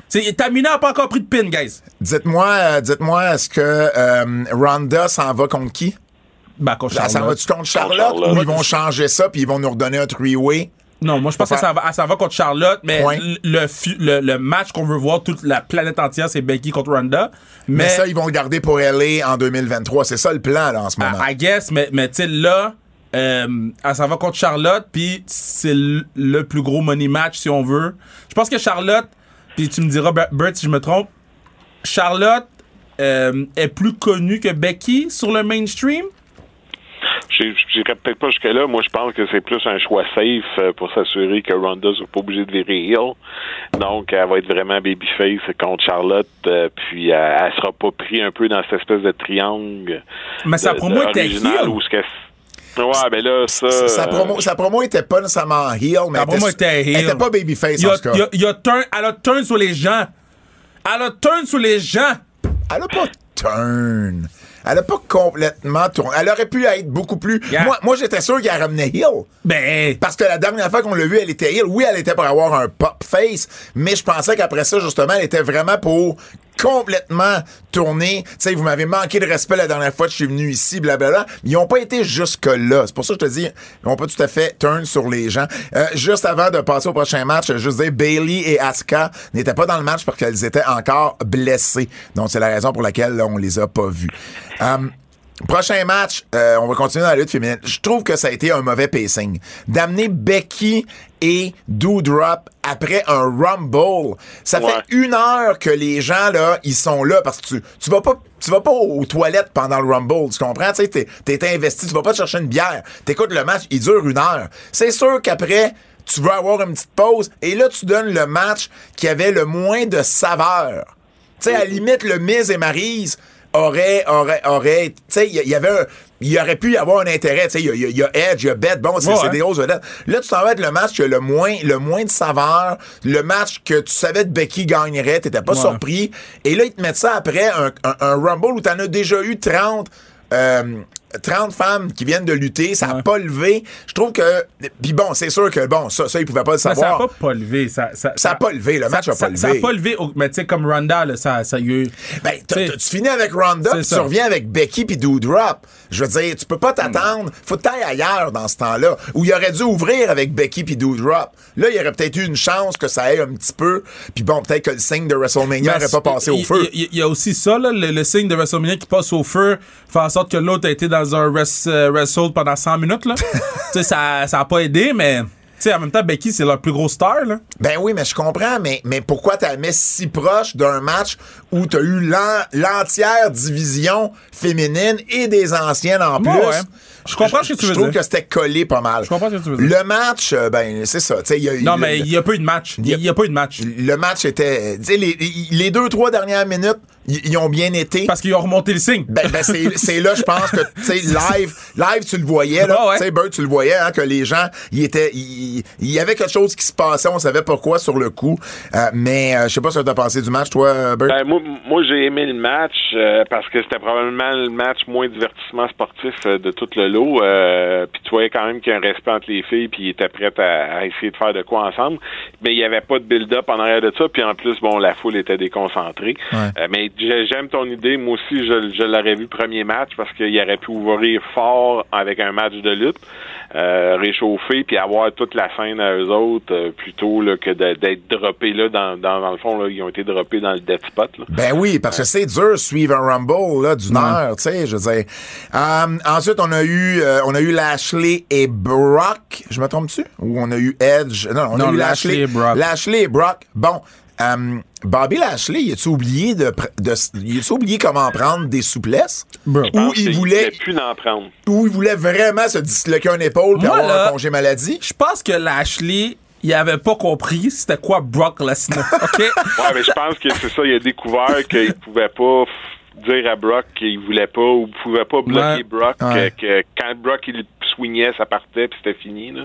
C'est- Tamina a pas encore pris de pin, guys. Dites-moi, euh, dites-moi, est-ce que euh, Ronda s'en va contre qui? Bah, contre Charlotte. va-tu contre Charlotte, Charlotte. ou ils vont changer ça puis ils vont nous redonner un three-way? Non, moi je pense que ça va, s'en va contre Charlotte, mais le, le, le- match qu'on veut voir toute la planète entière, c'est Becky contre Ronda. Mais, Mais, ça, ils vont le garder pour LA en 2023. C'est ça le plan, là, en ce moment. I, I guess, mais, mais tu sais, là, euh, elle s'en va contre Charlotte, puis c'est le, le plus gros money match, si on veut. Je pense que Charlotte, puis tu me diras, Ber- Bert, si je me trompe, Charlotte euh, est plus connue que Becky sur le mainstream. J'irai peut-être pas jusque-là. Moi, je pense que c'est plus un choix safe euh, pour s'assurer que Ronda soit pas obligée de virer heel. Donc, elle va être vraiment babyface contre Charlotte. euh, puis, euh, elle sera pas pris un peu dans cette espèce de triangle. Mais sa de- promo de- était original où ce que- Ouais, ben là, ça. Sa- sa, promo, sa promo était pas nécessairement heel, mais Sa elle promo était, était heel. elle était pas babyface, Il y en a, tout cas. il y a- il y a turn, elle a turn sur les gens. Elle a turn sur les gens. Elle a pas turn. Elle a pas complètement tourné. Elle aurait pu être beaucoup plus... Yeah. Moi, moi j'étais sûr qu'elle ramenait heel. Ben, Parce que la dernière fois qu'on l'a vu, elle était heel. Oui, elle était pour avoir un pop face, mais je pensais qu'après ça, justement, elle était vraiment pour complètement tourner. Tu sais, vous m'avez manqué de respect la dernière fois que je suis venu ici, blablabla. Ils ont pas été jusque-là. C'est pour ça que je te dis, ils ont pas tout à fait turn sur les gens. Euh, juste avant de passer au prochain match, je veux dire, Bailey et Asuka n'étaient pas dans le match parce qu'elles étaient encore blessées. Donc, c'est la raison pour laquelle on les a pas vues. Euh, Prochain match, euh, on va continuer dans la lutte féminine. Je trouve que ça a été un mauvais pacing. D'amener Becky et Doudrop après un Rumble. Ça Ouais. fait une heure que les gens, là, ils sont là parce que tu, tu vas pas, tu vas pas aux toilettes pendant le Rumble. Tu comprends? Tu t'es, t'es investi. Tu vas pas te chercher une bière. T'écoutes le match, il dure une heure. C'est sûr qu'après, tu veux avoir une petite pause et là, tu donnes le match qui avait le moins de saveur. Tu sais, à la limite, le Miz et Maryse aurait, aurait, aurait, tu sais, il y, y avait un, il aurait pu y avoir un intérêt, tu sais, il y a- y, Edge, il y a Beth, bon, c'est Ouais, des grosses vedettes. Là, tu t'en vas être le match qui a le moins, le moins de saveur, le match que tu savais que Becky gagnerait, t'étais pas Ouais. surpris, et là, ils te mettent ça après un, un, un Rumble où t'en as déjà eu 30, euh, 30 femmes qui viennent de lutter, ça a Ouais. pas levé. Je trouve que, puis bon, c'est sûr que, bon, ça, ça, ils pouvaient pas le mais ça savoir. a pas pas levé. Ça, ça, Ça a pas levé, le match a pas ça, levé. Ça a pas levé. Mais tu sais, comme Ronda, là, ça, ça y a eu. Ben, tu finis avec Ronda, puis tu ça. reviens avec Becky puis Doudrop. Je veux dire, tu peux pas t'attendre. Faut que t'ailles ailleurs dans ce temps-là. Où il aurait dû ouvrir avec Becky puis Doudrop. Là, il y aurait peut-être eu une chance que ça aille un petit peu. Puis bon, peut-être que le signe de WrestleMania Ben, n'aurait pas passé au feu. Il y, a aussi ça, là, le, le signe de WrestleMania qui passe au feu fait en sorte que l'autre a été dans un euh, wrestle pendant 100 minutes. Là. <laughs> tu sais, ça, ça a pas aidé, mais sais, en même temps, Becky, c'est leur plus gros star. Là. Ben oui, mais je comprends, mais, mais pourquoi t'as mis si proche d'un match où t'as eu l'en- l'entière division féminine et des anciennes en plus? Ouais. Je comprends ce que tu veux Je trouve dire. que c'était collé pas mal. Je comprends ce que tu veux dire. Le match, euh, ben, c'est ça. y a- Non, le- mais il y a pas eu de match. Il y a pas eu de match. Le match était. Les, les deux, trois dernières minutes, ils ils ont bien été. Parce qu'ils ont remonté le signe. Ben, ben, c'est c'est là, je pense que, tu sais, live, live, tu le voyais, là. Ah ouais. Tu sais, Bird, tu le voyais, hein, que les gens, ils étaient, il il y avait quelque chose qui se passait, on savait pourquoi sur le coup. Euh, mais, euh, je sais pas ce que t'as pensé du match, toi, Bird. Ben, moi, moi j'ai aimé le match euh, parce que c'était probablement le match moins divertissement sportif euh, de tout le lot. Euh, puis tu voyais quand même qu'il y a un respect entre les filles, puis ils étaient prêts à, à essayer de faire de quoi ensemble. Mais il n'y avait pas de build-up en arrière de ça. Puis en plus, bon, la foule était déconcentrée. Ouais. Euh, mais j'ai- j'aime ton idée. Moi aussi, je, je l'aurais vu premier match parce qu'il aurait pu ouvrir fort avec un match de lutte, euh, réchauffer, puis avoir toute la scène à eux autres, euh, plutôt là, que d'être droppés là dans, dans, dans le fond. Là, ils ont été droppés dans le dead spot. Là. Ben oui, parce que c'est dur de suivre un Rumble là, d'une heure, tu sais, je veux dire. Euh, ensuite, on a eu euh, on a eu Lashley et Brock. Je me trompe-tu? Ou on a eu Edge? Non, on Non, a eu Lashley Lashley, et Brock. Lashley et Brock. Bon, euh, Bobby Lashley, il a-tu oublié de, pr- de il a-tu oublié comment prendre des souplesses? Bro. Il voulait plus d'en prendre. ou il voulait vraiment se disloquer un épaule Moi, avoir là- un congé maladie? Je pense que Lashley, il avait pas compris c'était quoi Brock Lesnar. <laughs> OK? Ouais, mais je pense que c'est ça. Il a découvert qu'il pouvait pas dire à Brock qu'il voulait pas ou pouvait pas bloquer Ouais. Brock. Ouais. Que, que quand Brock il swingait, ça partait puis c'était fini. Là.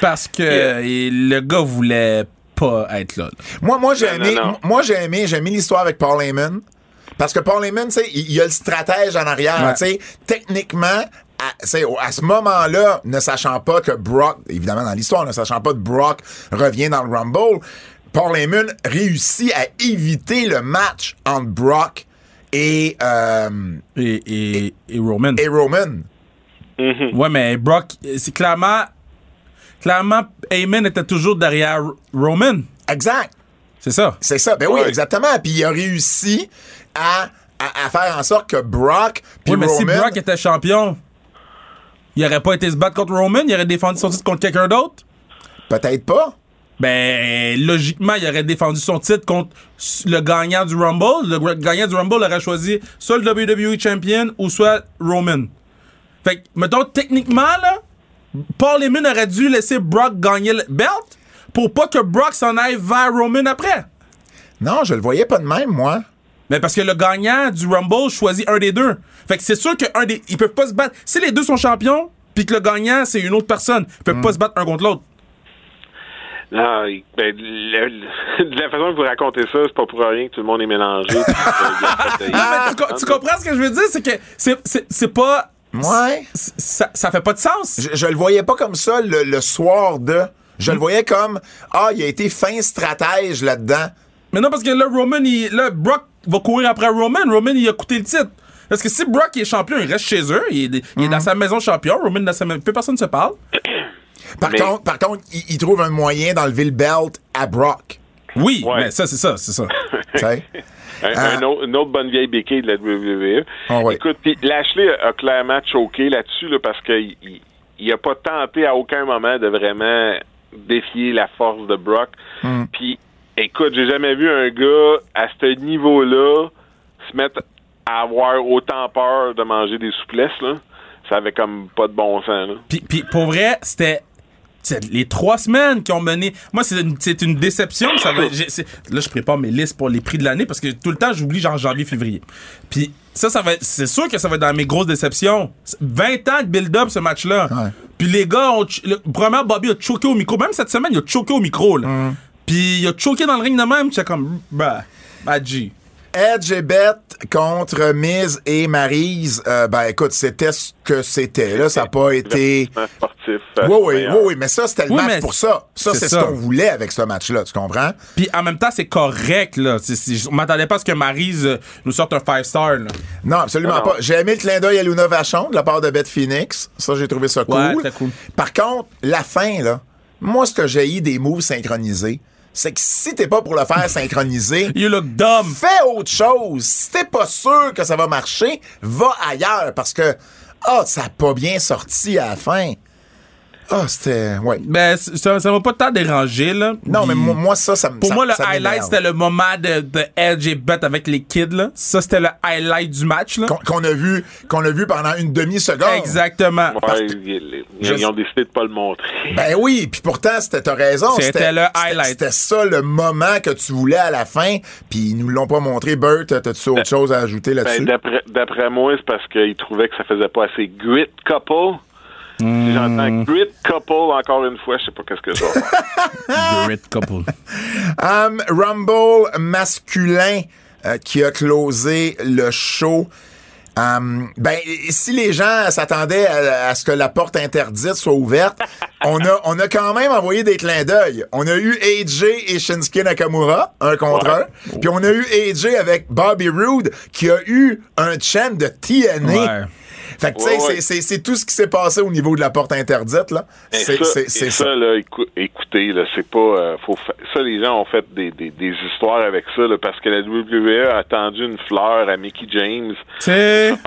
Parce que Yeah. et le gars voulait pas être là. là. Moi, moi j'ai aimé, non, non. moi j'ai aimé, j'ai aimé l'histoire avec Paul Heyman. Parce que Paul Heyman, tu sais, il y a le stratège en arrière. Ouais. Tu sais, techniquement, à, tu sais, au- à ce moment-là, ne sachant pas que Brock, évidemment dans l'histoire, ne sachant pas que Brock revient dans le Rumble, Paul Heyman réussit à éviter le match entre Brock et, euh, Et, et, et Roman. et Roman. Ouais, mais Brock, c'est clairement. Clairement, Heyman était toujours derrière Roman. Exact. C'est ça. C'est ça. Ben oui, Ouais. exactement. Puis il a réussi à, à, à faire en sorte que Brock puis Oui, mais si. Brock était champion, il aurait pas été se battre contre Roman, il aurait défendu son titre contre quelqu'un d'autre? Peut-être pas. Ben, logiquement, il aurait défendu son titre contre le gagnant du Rumble. Le gagnant du Rumble aurait choisi soit le WWE Champion ou soit Roman. Fait que, mettons, techniquement, là, Paul Heyman aurait dû laisser Brock gagner le belt pour pas que Brock s'en aille vers Roman après. Non, je le voyais pas de même, moi. Mais parce que le gagnant du Rumble choisit un des deux. Fait que c'est sûr que un des. Ils peuvent pas se battre. Si les deux sont champions, puis que le gagnant, c'est une autre personne, ils peuvent pas se battre un contre l'autre. Non, ben, le- le- de la façon que vous racontez ça, c'est pas pour rien que tout le monde est mélangé. <laughs> euh, Ah, mais tu, tu comprends ce que je veux dire? C'est que c'est- c'est c'est pas. Ouais. Ça, ça fait pas de sens. Je, je le voyais pas comme ça le, le soir de. Je le voyais comme ah, il a été fin stratège là-dedans. Mais non, parce que là, Roman, il, là, Brock va courir après Roman. Roman, il a coûté le titre. Parce que si Brock est champion, il reste chez eux. Il est, il est dans sa maison champion. Roman dans sa maison. Plus personne ne se parle. Par Mais- contre, par contre, il, il trouve un moyen d'enlever le belt à Brock. Oui, Ouais. mais ça, c'est ça, c'est ça. <laughs> Un- Ah. un autre- une autre bonne vieille béquille de la WWE. Ah ouais. Écoute, puis Lashley a, a clairement choqué là-dessus là, parce qu'il il, il a pas tenté à aucun moment de vraiment défier la force de Brock. Hmm. Puis, écoute, j'ai jamais vu un gars à ce niveau-là se mettre à avoir autant peur de manger des souplesses. Là. Ça avait comme pas de bon sens. Là. Puis, puis pour vrai, c'était les trois semaines qui ont mené. Moi, c'est une, c'est une déception. Ça va, c'est- là, je prépare mes listes pour les prix de l'année parce que tout le temps, j'oublie genre janvier, février. Puis ça, ça va être- c'est sûr que ça va être dans mes grosses déceptions. 20 ans de build-up, ce match-là. Ouais. Puis les gars, ont, le, premièrement, Bobby a choqué au micro. Même cette semaine, il a choqué au micro. Là. Puis il a choqué dans le ring de même. J'étais comme, bah, G. Edge et Beth contre Miz et Maryse, euh, ben écoute, c'était ce que c'était. Là, ça n'a pas été. Un sportif. euh, Oui, oui, oui, oui, mais ça, c'était le Oui, match pour ça. Ça, c'est ce qu'on voulait avec ce match-là, tu comprends? Puis en même temps, c'est correct, là. On m'attendait pas à ce que Maryse euh, nous sorte un 5-star, là. Non, absolument Non, pas. J'ai aimé le clin d'œil à Luna Vachon de la part de Beth Phoenix. Ça, j'ai trouvé ça cool. Ouais, cool. Par contre, la fin, là, moi, ce que j'ai eu des moves synchronisés, c'est que si t'es pas pour le faire synchroniser, <laughs> You look dumb. fais autre chose. Si t'es pas sûr que ça va marcher, va ailleurs parce que, ah, ça a pas bien sorti à la fin. Ah, c'était, ouais. Ben, ça, ça m'a pas tant dérangé, là. Non, mais Puis- moi, moi, ça, ça me Pour ça- moi, le highlight, c'était le moment de, de Edge et Beth avec les kids, là. Ça, c'était le highlight du match, là. Qu'on a vu, qu'on a vu pendant une demi-seconde. Exactement. Ouais, ils, ils- Je- ils ont décidé de pas le montrer. Ben oui, puis pourtant, c'était, t'as raison. C'était le highlight. C'était ça le moment que tu voulais à la fin, puis ils nous l'ont pas montré. Bert, t'as-tu autre chose à ajouter là-dessus? Ben, d'après, d'après moi, c'est parce qu'ils trouvaient que ça faisait pas assez grit couple. Hmm. Si j'entends grit couple encore une fois, je sais pas qu'est-ce que faire. <laughs> Great couple. Um, Rumble masculin euh, qui a closé le show. Um, ben, si les gens s'attendaient à, à ce que la porte interdite soit ouverte, <laughs> on a, on a quand même envoyé des clins d'œil. On a eu AJ et Shinsuke Nakamura, un contre un. Puis on a eu AJ avec Bobby Roode qui a eu un chant de TNA. Ouais. Fait que, tu sais, Ouais, ouais. c'est- c'est c'est tout ce qui s'est passé au niveau de la porte interdite, là. C'est ça, c'est- et c'est ça, ça. là, écou- écoutez, là, c'est pas. euh, faut fa- ça, les gens ont fait des, des, des histoires avec ça, là, parce que la WWE a tendu une fleur à Mickey James pour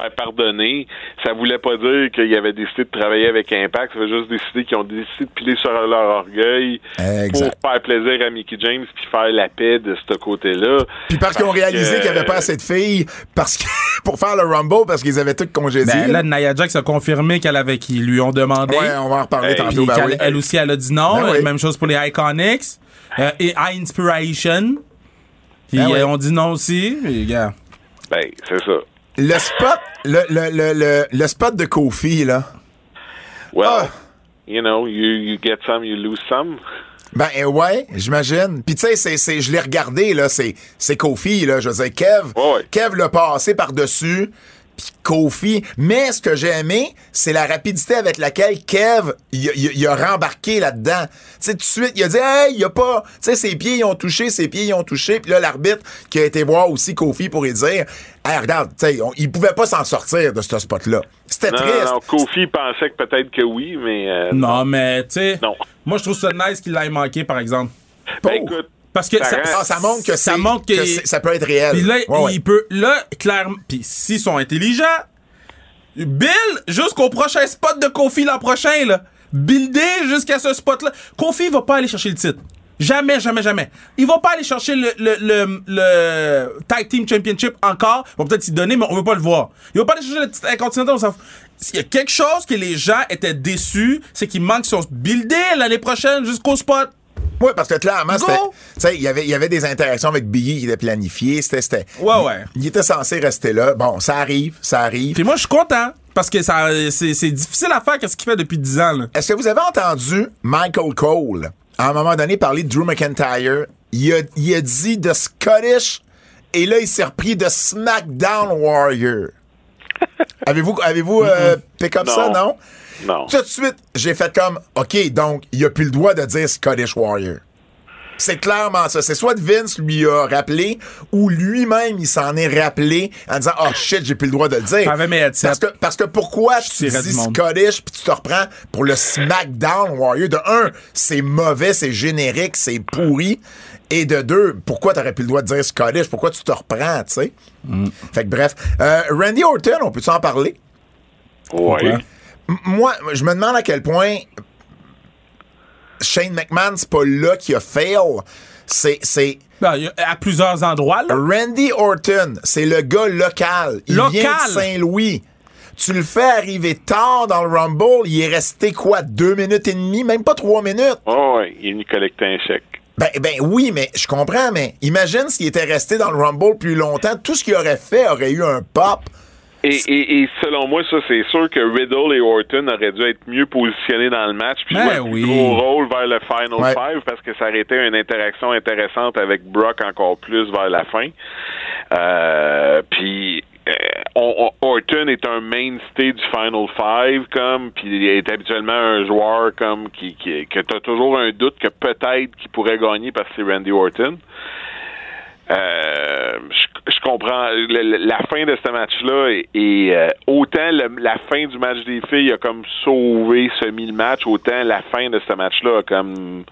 faire pardonner. Ça voulait pas dire qu'ils avaient décidé de travailler avec Impact. Ça veut juste décider qu'ils ont décidé de piler sur leur orgueil Exact. pour faire plaisir à Mickey James puis faire la paix de ce côté-là. Puis parce qu'ils ont réalisé qu'il n'y avait pas assez de filles parce que, <laughs> pour faire le Rumble parce qu'ils avaient tout congédié. Ben, là, Nia Jax a confirmé qu'elle avait, qu'ils lui ont demandé. ouais, on va en reparler Hey, tantôt. Ben oui. elle aussi, elle a dit non. Ben oui. Même chose pour les Iconics. Euh, et Inspiration. Puis Ben oui. euh, on dit non aussi. Puis, gars. Ben, c'est ça. Le spot, le, le, le, le, le spot de Kofi, là. Well, Ah. you know, you, you get some, you lose some. Ben euh, ouais, j'imagine. Puis tu sais, c'est, c'est, je l'ai regardé, là, c'est, c'est Kofi, là. Je veux dire, Kev, Ouais, ouais. Kev l'a passé par-dessus. Puis Kofi. Mais ce que j'ai aimé, c'est la rapidité avec laquelle Kev, il, a- rembarqué là-dedans. Tu sais, tout de suite, il a dit, hey, il y a pas. Tu sais, ses pieds, ils ont touché, ses pieds, ils ont touché. Puis là, l'arbitre qui a été voir aussi Kofi pour lui dire, hey, regarde, tu sais, il pouvait pas s'en sortir de ce spot-là. C'était Non, triste. non, non, Kofi pensait que peut-être que oui, mais euh, Non, mais, tu sais. Non. Moi, je trouve ça nice qu'il l'ait manqué, par exemple. Ben, écoute, Parce que Ça ça, rend- ça montre que, ça montre que, ça peut être réel. Puis là, Ouais, ouais. il peut. Là, clairement. Puis s'ils sont intelligents, Bill jusqu'au prochain spot de Kofi l'an prochain, là. Builder jusqu'à ce spot-là. Kofi va pas aller chercher le titre. Jamais, jamais, jamais. Il va pas aller chercher le, le, le, le Tag Team Championship encore. Il va peut-être s'y donner, mais on veut pas le voir. Il va pas aller chercher le titre on fout. S'il y a quelque chose que les gens étaient déçus, c'est qu'il manque son builder l'année prochaine jusqu'au spot. Oui, parce que clairement, Go! c'était. Tu sais, il y avait- il y avait des interactions avec Biggie qui étaient planifiées. C'était. c'était- Ouais, ouais. Il était censé rester là. Bon, ça arrive, ça arrive. Puis moi, je suis content. Parce que ça, c'est, c'est difficile à faire qu'est-ce qu'il fait depuis 10 ans, là. Est-ce que vous avez entendu Michael Cole, à un moment donné, parler de Drew McIntyre? Il a, il a dit de Scottish, et là, il s'est repris de SmackDown Warrior. <laughs> avez-vous avez-vous euh, pick up ça, Non? Non? Tout de suite, j'ai fait comme, OK, donc, il a plus le droit de dire Scottish Warrior. C'est clairement ça. C'est soit Vince lui a rappelé ou lui-même il s'en est rappelé en disant Oh shit, j'ai plus le droit de le dire. Parce que, parce que pourquoi tu dis. Scottish puis tu te reprends pour le SmackDown Warrior? De un, c'est mauvais, c'est générique, c'est pourri. Et de deux, pourquoi t'aurais plus le droit de dire Scottish? Pourquoi tu te reprends, tu sais? Mm. Fait que bref. Euh, Randy Orton, on peut-tu en parler? Ouais. Pourquoi? Moi, je me demande à quel point Shane McMahon, c'est pas là qui a fail. C'est, c'est Ben, il y a- à plusieurs endroits, là. Randy Orton, c'est le gars local. Il Local? vient de Saint-Louis. Tu le fais arriver tard dans le Rumble, il est resté quoi, deux minutes et demie, même pas trois minutes? Oh, ouais, il est venu collecter un chèque. Ben, ben oui, mais je comprends, mais imagine s'il était resté dans le Rumble plus longtemps, tout ce qu'il aurait fait aurait eu un pop. Et, et, et selon moi, ça, c'est sûr que Riddle et Orton auraient dû être mieux positionnés dans le match, puis Ben jouer un oui. gros rôle vers le Final Ouais. Five, parce que ça aurait été une interaction intéressante avec Brock encore plus vers la fin. Euh, puis euh, on- on- Orton est un mainstay du Final Five, comme, puis il est habituellement un joueur comme qui, qui que t'as toujours un doute que peut-être qu'il pourrait gagner parce que c'est Randy Orton. Euh, je, je comprends. Le- la fin de ce match-là et, euh, autant le- la fin du match des filles a comme sauvé semi le match, autant la fin de ce match-là a comme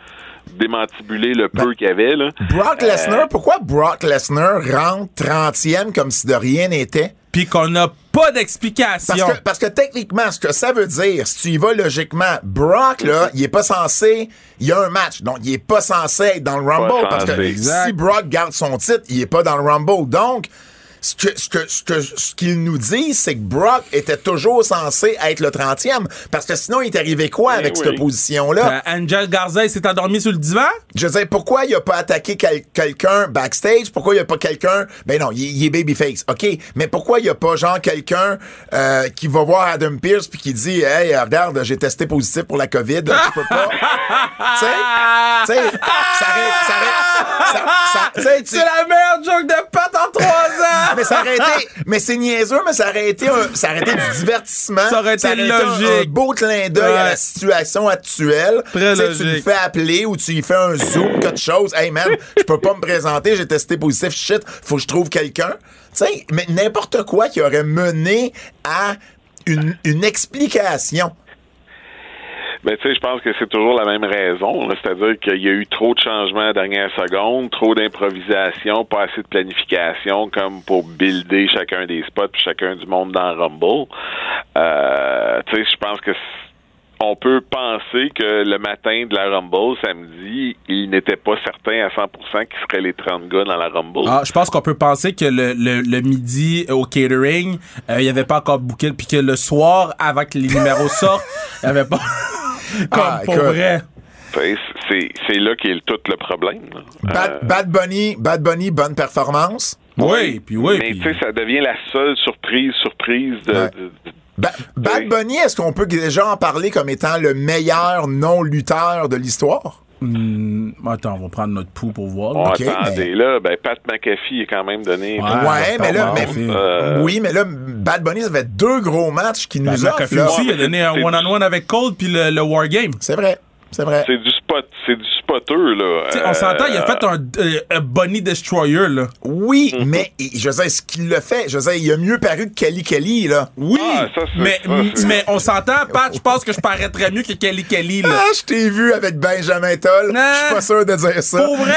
démantibulé le peu qu'il y avait là. Brock Euh, Lesnar, pourquoi Brock Lesnar rentre 30e comme si de rien n'était? Puis qu'on n'a pas d'explication. Parce que, parce que techniquement, ce que ça veut dire, si tu y vas logiquement, Brock, là, il est pas censé. Il y a un match, donc il est pas censé être dans le Rumble. Pas parce que. Exact. si Brock garde son titre, il est pas dans le Rumble. Donc, ce que ce que ce que ce qu'ils nous disent, c'est que Brock était toujours censé être le 30e. Parce que sinon, il est arrivé quoi Eh avec oui. cette position-là? Euh, Angel Garza, il s'est endormi sur le divan? Je veux dire, pourquoi il a pas attaqué quel- quelqu'un backstage? Pourquoi il y a pas quelqu'un... Ben non, il, il est babyface, OK? Mais pourquoi il y a pas, genre, quelqu'un euh, qui va voir Adam Pierce puis qui dit « Hey, regarde, j'ai testé positif pour la COVID, je peux pas. » Tu sais? Tu sais, ça. Ça ça- ça- tu sais, tu- C'est la meilleure joke de Pat en trois ans! Mais ça aurait été, mais c'est niaiseux, mais ça aurait été, un- ça aurait été du divertissement. Ça aurait été un- logique. Un, beau clin d'œil à la situation actuelle. Très Tu sais, Tu logique. fais appeler ou tu lui fais un zoom, quelque chose. Hey man, je peux pas me présenter, j'ai testé positif, shit, faut que je trouve quelqu'un. Tu sais, mais n'importe quoi qui aurait mené à une, une explication. Ben, tu sais, je pense que c'est toujours la même raison. C'est-à-dire qu'il y a eu trop de changements à la dernière seconde, trop d'improvisation, pas assez de planification comme pour builder chacun des spots puis chacun du monde dans Rumble. Euh, tu sais, je pense que on peut penser que le matin de la Rumble, samedi, il n'était pas certain à 100% qu'il serait les 30 gars dans la Rumble. Ah, je pense qu'on peut penser que le, le, le midi euh, au catering, euh, il n'y avait pas encore booké, puis que le soir, avant que les numéros <laughs> sortent, il n'y avait pas. Comme Ah, pour écoute. vrai. C'est c'est là qu'est tout le problème. Bad, Euh, Bad Bunny, Bad Bunny, bonne performance. Oui, puis oui. mais puis- tu sais, ça devient la seule surprise, surprise de, Ouais. de- de- Ba- Bad Oui. Bunny, est-ce qu'on peut déjà en parler comme étant le meilleur non-lutteur de l'histoire? Hmm, attends, on va prendre notre pouls pour voir. là. Attendez, là, ben, Pat McAfee est quand même donné. Ouais. Ouais, mais là, mais, euh, oui, mais là, Bad Bunny, ça fait deux gros matchs qu'il Ben, nous offre. McAfee là. aussi, il a donné un one-on-one avec Cole, puis le, le Wargame. C'est vrai, c'est vrai. C'est du spot, c'est du spotter, là. Tu sais, Euh, on s'entend, il a fait un, euh, un Bunny Destroyer, là. Oui, Mhm. mais je dire, ce qu'il le fait, je dire, il a mieux paru que Kelly Kelly, là. Oui, Ah, ça, c'est- mais, ça, c'est- mais on s'entend, Pat, je pense que je paraîtrais mieux que Kelly Kelly, là. Ah, je t'ai vu avec Benjamin Toll. Je suis pas sûr de dire ça. Pour vrai,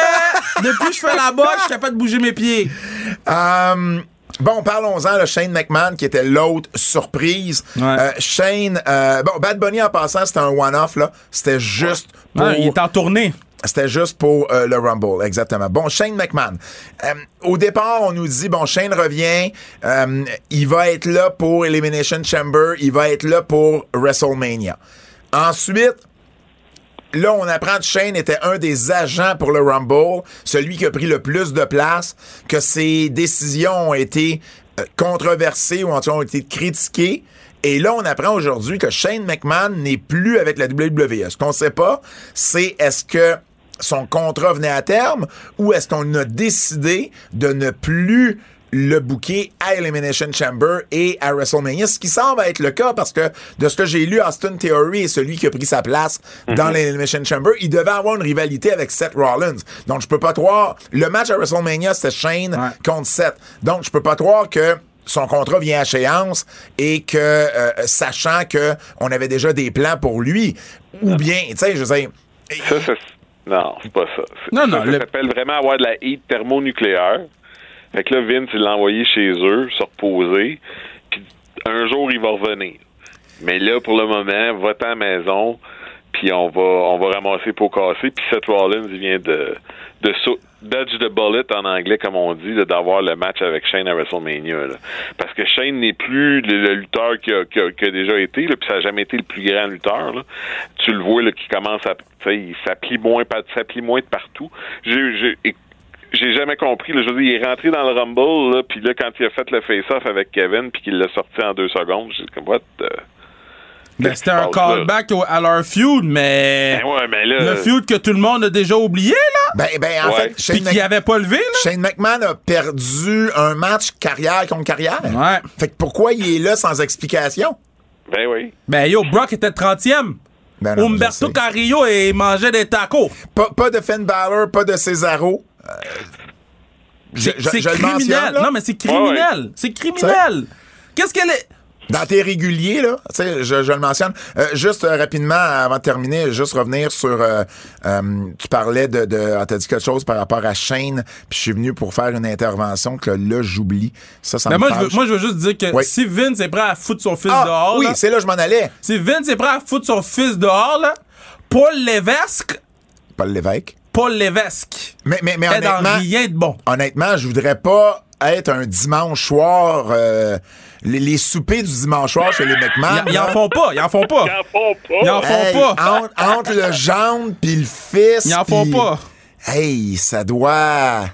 depuis que je fais la bosse, je suis capable de bouger mes pieds. <laughs> Euh, bon, parlons-en, le Shane McMahon, qui était l'autre surprise. Ouais. Euh, Shane, euh, bon, Bad Bunny, en passant, c'était un one-off, là. C'était juste pour... Il est en tournée. C'était juste pour euh, le Rumble, exactement. Bon, Shane McMahon. Euh, au départ, on nous dit, bon, Shane revient, euh, il va être là pour Elimination Chamber, il va être là pour WrestleMania. Ensuite, là, on apprend que Shane était un des agents pour le Rumble, celui qui a pris le plus de place, que ses décisions ont été euh, controversées ou ont été critiquées. Et là, on apprend aujourd'hui que Shane McMahon n'est plus avec la WWE. Ce qu'on sait pas, c'est est-ce que son contrat venait à terme ou est-ce qu'on a décidé de ne plus le booker à Elimination Chamber et à WrestleMania, ce qui semble être le cas parce que de ce que j'ai lu, Austin Theory est celui qui a pris sa place dans l'Elimination Chamber. Il devait avoir une rivalité avec Seth Rollins. Donc, je peux pas croire. Le match à WrestleMania, c'était Shane Ouais. contre Seth. Donc, je peux pas croire que son contrat vient à échéance et que, euh, sachant que on avait déjà des plans pour lui, ou bien, tu sais, je veux dire, Ça, ça, non, c'est pas ça. C'est- Non, ça, non, Ça le- s'appelle vraiment avoir de la heat thermonucléaire. Fait que là, Vince, il l'a envoyé chez eux, se reposer. Puis un jour, il va revenir. Mais là, pour le moment, va à la maison, puis on va on va ramasser pour casser. Puis Seth Rollins, il vient de, de dodge the bullet en anglais, comme on dit, d'avoir le match avec Shane à WrestleMania. là. Parce que Shane n'est plus le, lutteur qui a, qui a- a déjà été, puis ça n'a jamais été le plus grand lutteur. là. Tu le vois là, qui commence à. Il s'applique moins, moins de partout. J'ai- j'ai- jamais compris. Là, je veux dire, il est rentré dans le Rumble, là, puis là, quand il a fait le face-off avec Kevin, puis qu'il l'a sorti en deux secondes, j'ai comme, what the- Ben, c'était un callback au- à leur feud, mais. Ben ouais, mais là. Le feud que tout le monde a déjà oublié, là. Ben, ben, en Ouais. fait, Puis Shane, qui avait pas levé, là. Shane McMahon a perdu un match carrière contre carrière. Ouais. Fait que pourquoi il est là sans explication? Ben oui. Ben, yo, Brock était 30e. Ben non, Umberto. Carrillo et mangeait des tacos. Pas, pas de Finn Balor, pas de Cesaro. Je, C'est je- c'est je le criminel. Non, mais c'est criminel. C'est criminel. Qu'est-ce qu'elle est. Dans tes réguliers, là, tu sais, je, je le mentionne. Euh, juste euh, rapidement, avant de terminer, juste revenir sur... euh, tu parlais de... de ah, T'as dit quelque chose par rapport à Shane, puis je suis venu pour faire une intervention que là, j'oublie. Ça, ça Ben, me moi, je veux, moi, je veux juste dire que Oui. si Vince est prêt à foutre son fils Ah, dehors, oui, là, c'est là que je m'en allais. si Vince est prêt à foutre son fils dehors, là, Paul Lévesque, Paul Lévesque. Paul Lévesque, Mais, mais, mais est dans honnêtement, rien de bon. honnêtement, je voudrais pas être un dimanche soir... euh, les, les soupers du dimanche soir chez les McMahon. Ils en font pas, ils en font pas. Ils en font pas. Ils en font Hey, pas. Entre, entre le gendre puis le fils. Ils en font pas. Hey, ça doit.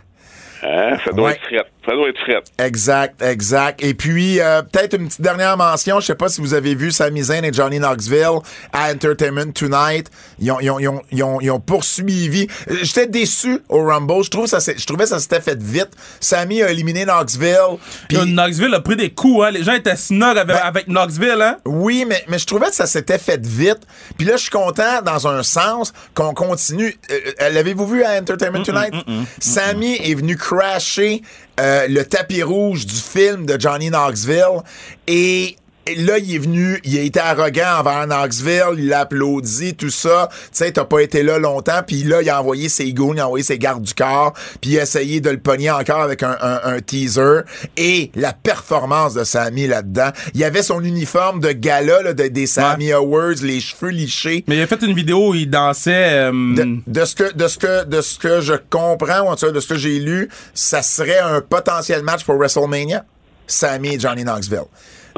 Hein, ça doit Ouais. être. Ça doit être frette. Exact, exact. Et puis, euh, peut-être une petite dernière mention. Je sais pas si vous avez vu Sami Zayn et Johnny Knoxville à Entertainment Tonight. Ils ont, ils ont, ils ont, ils ont, ils ont poursuivi. Euh, J'étais déçu au Rumble. Je, trouve ça, je trouvais que ça s'était fait vite. Sami a éliminé Knoxville. Puis, Yo, Knoxville a pris des coups, hein. Les gens étaient snug avec, Ben- avec Knoxville, hein. Oui, mais, mais je trouvais que ça s'était fait vite. Puis là, je suis content dans un sens qu'on continue. Euh, euh, L'avez-vous vu à Entertainment Tonight? Sammy est venu crasher euh, le tapis rouge du film de Johnny Knoxville et. Et là, il est venu, il a été arrogant envers Knoxville, il l'a applaudi, tout ça. Tu sais, t'as pas été là longtemps, puis là, il a envoyé ses goons, il a envoyé ses gardes du corps, puis il a essayé de le pogner encore avec un, un- un teaser. Et la performance de Sammy là-dedans, il avait son uniforme de gala là, de- des Sammy Awards, les cheveux lichés. Mais il a fait une vidéo où il dansait. euh, De, de ce que de ce que de ce que je comprends ou en tout cas de ce que j'ai lu, ça serait un potentiel match pour WrestleMania. Sammy et Johnny Knoxville.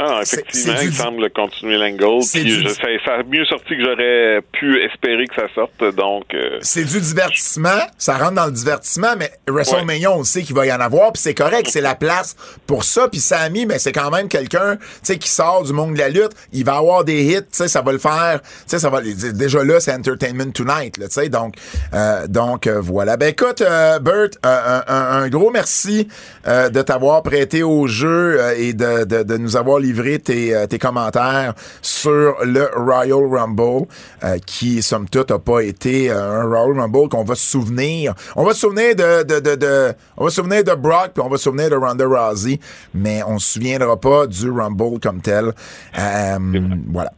Ah, C'est- effectivement, il semble continuer l'angle. Puis je ça a mieux sorti que j'aurais pu espérer que ça sorte. Donc, euh, C'est du divertissement, ça rentre dans le divertissement, mais WrestleMania, on sait qu'il va y en avoir, puis c'est correct, c'est la place pour ça. Puis Sammy, mais c'est quand même quelqu'un, tu sais, qui sort du monde de la lutte, il va avoir des hits, tu sais, ça va le faire, tu sais, ça va, déjà là, c'est Entertainment Tonight, là, tu sais, donc, euh, donc euh, voilà. Ben écoute, euh, Bert, euh, un, un- un gros merci euh, de t'avoir prêté au jeu euh, et de, de, de nous avoir livré tes, euh, tes commentaires sur le Royal Rumble, euh, qui, somme toute, a pas été euh, un Royal Rumble qu'on va se souvenir. On va se souvenir de, de, de, de- on va se souvenir de Brock, puis on va se souvenir de Ronda Rousey, mais on se souviendra pas du Rumble comme tel. Euh, voilà.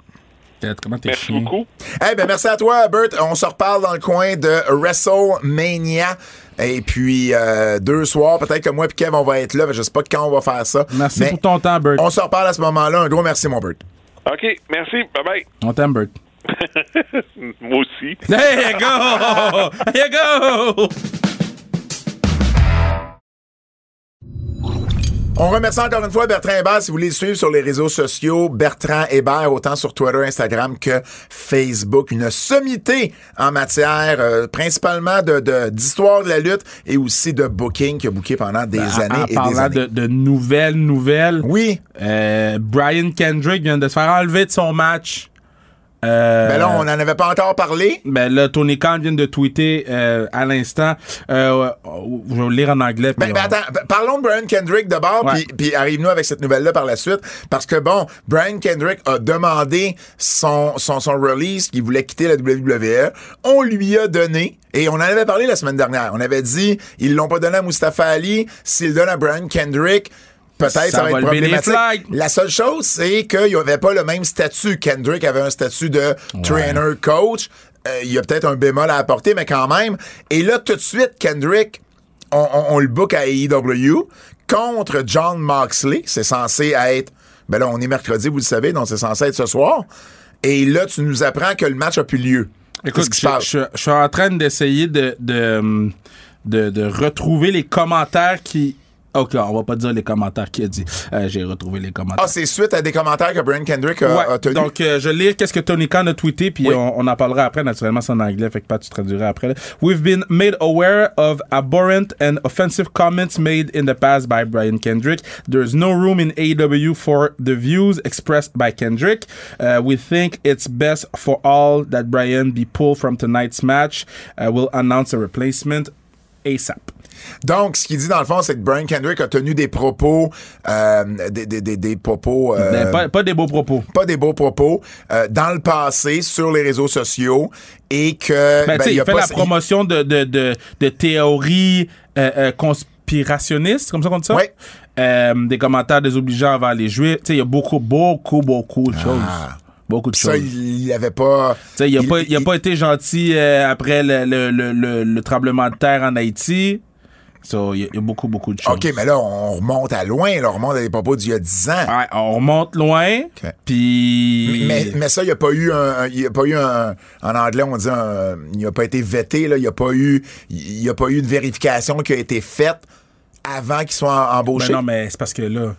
Comment t'es merci chien? beaucoup. Eh ben merci à toi, Bert. On se reparle dans le coin de WrestleMania. Et puis, euh, deux soirs, peut-être que moi et Kev, on va être là. Je sais pas quand on va faire ça. Merci Mais pour ton temps, Bert. On se reparle à ce moment-là. Un gros merci, mon Bert. OK, merci. Bye-bye. On t'aime, Bert. <laughs> Moi aussi. There you go! <laughs> There you go! On remercie encore une fois Bertrand Hébert. Si vous voulez le suivre sur les réseaux sociaux, Bertrand Hébert, autant sur Twitter, Instagram que Facebook. Une sommité en matière euh, principalement de de- d'histoire de, la lutte et aussi de booking qu'il a booké pendant des En- années en et des parlant années. de, de nouvelles, nouvelles, Oui. euh, Brian Kendrick vient de se faire enlever de son match. Euh, Ben là, on n'en avait pas encore parlé. ben là, Tony Khan vient de tweeter euh, à l'instant. Euh, je vais le lire en anglais. Ben, ben on- attends, p- parlons de Brian Kendrick d'abord, Ouais. puis puis arrive-nous avec cette nouvelle-là par la suite. Parce que bon, Brian Kendrick a demandé son, son, son release qu'il voulait quitter la WWE. On lui a donné, et on en avait parlé la semaine dernière. On avait dit, ils l'ont pas donné à Mustafa Ali, s'ils donnent à Brian Kendrick, Peut-être ça, Ça va va être problématique. La seule chose, c'est qu'il n'y avait pas le même statut. Kendrick avait un statut de trainer coach. Euh, il y a peut-être un bémol à apporter, mais quand même. Et là, tout de suite, Kendrick, on, on- on le book à AEW contre John Moxley. C'est censé être. Ben là, on est mercredi, vous le savez, donc c'est censé être ce soir. Et là, tu nous apprends que le match a plus lieu. Écoute, je, je- je suis en train d'essayer de, de, de, de retrouver les commentaires qui Ok, on va pas dire les commentaires qu'il a dit. Euh, J'ai retrouvé les commentaires. Ah, c'est suite à des commentaires que Brian Kendrick a, Ouais, a tenus. donc euh, je lis qu'est-ce que Tony Khan a tweeté puis Oui. on, on en parlera après naturellement c'est en anglais fait que pas tu traduiras après là. We've been made aware of abhorrent and offensive comments made in the past by Brian Kendrick. There's no room in AEW for the views expressed by Kendrick. Uh, we think it's best for all that Brian be pulled from tonight's match. Uh, we'll announce a replacement ASAP. Donc, ce qu'il dit dans le fond, c'est que Brian Kendrick a tenu des propos, euh, des, des, des, des propos, euh, Ben, pas, pas des beaux propos. pas des beaux propos, euh, dans le passé sur les réseaux sociaux et que Ben, ben, il il a fait pas la promotion de, de, de, de théories conspirationnistes, comme ça qu'on dit ça? Euh, des commentaires désobligeants envers les Juifs. Tu sais, il y a beaucoup, beaucoup, beaucoup de choses. Beaucoup de ça, choses. il avait pas. Tu sais, il a, il- pas, il a pas été gentil euh, après le, le, le tremblement de terre en Haïti. So, il y, a- y a beaucoup, beaucoup de choses. OK, mais là, on remonte à loin, là, on remonte à des propos d'il y a 10 ans. Ouais, on remonte loin, Ok. puis... Mais, mais ça, il n'y a pas eu un, il y a pas eu un, en anglais, on dit un, il n'a pas été vété, là, il n'y a pas eu, il y a pas eu une vérification qui a été faite avant qu'il soit en- Ben embauché. non, mais c'est parce que là...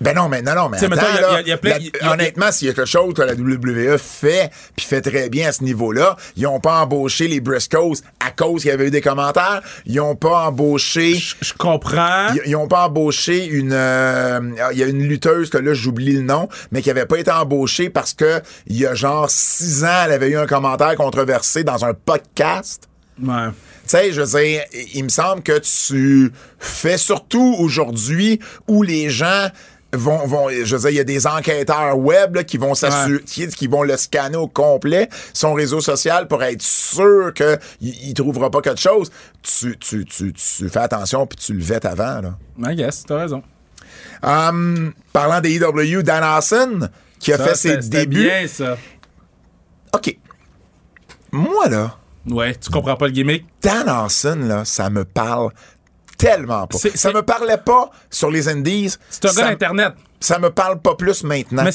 Ben non, mais non, non, mais attends, mettons, là, y a- y a plein- la- y a- honnêtement, s'il y a quelque chose que la WWE fait, puis fait très bien à ce niveau-là, ils n'ont pas embauché les Briscoes à cause qu'il y avait eu des commentaires. Ils n'ont pas embauché... Je comprends. Ils, ils ont pas embauché une... euh, Il y a une lutteuse que là, j'oublie le nom, mais qui avait pas été embauchée parce que il y a genre six ans, elle avait eu un commentaire controversé dans un podcast. Ouais. Tu sais, je veux dire, il me semble que tu fais surtout aujourd'hui où les gens vont, vont je veux dire, il y a des enquêteurs web là, qui vont s'assurer, qui, qui vont le scanner au complet, son réseau social pour être sûr qu'il il trouvera pas quelque chose. Tu, tu, tu, tu fais attention puis tu le vêtes avant, là. I guess, t'as raison. Hum, parlant des EW, Dan Hassan, qui a Ça, fait ses débuts. bien, ça. OK. Moi, là, Ouais, tu comprends pas le gimmick? Dan Hassan, là, ça me parle tellement pas. Ça me parlait pas sur les Indies. C'est un gars d'Internet. ça me parle pas plus maintenant. Mais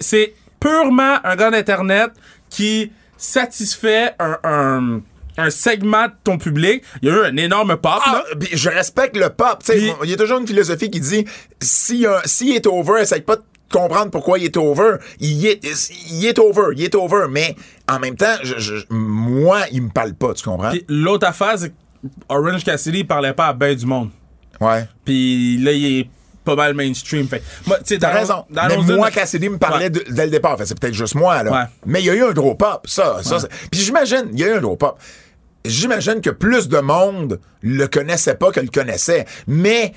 c'est purement un gars d'Internet qui satisfait un, un, un segment de ton public. Il y a eu un énorme pop, Ah, là. je respecte le pop. Il y a toujours une philosophie qui dit si s'il est over, essaye pas de comprendre pourquoi il est over. Il est, il est over, il est over. Mais en même temps, je, je- moi, il me parle pas, tu comprends? L'autre affaire, c'est Orange Cassidy parlait pas à ben du monde. ouais. Puis là, il est pas mal mainstream. Fait, moi, T'as raison. dans mais moi, Cassidy me parlait Ouais. de- dès le départ. Fait, c'est peut-être juste moi, là. Ouais. Mais il y a eu un gros pop. Ça, ça. Puis j'imagine, il y a eu un gros pop. J'imagine que plus de monde le connaissait pas que le connaissait. Mais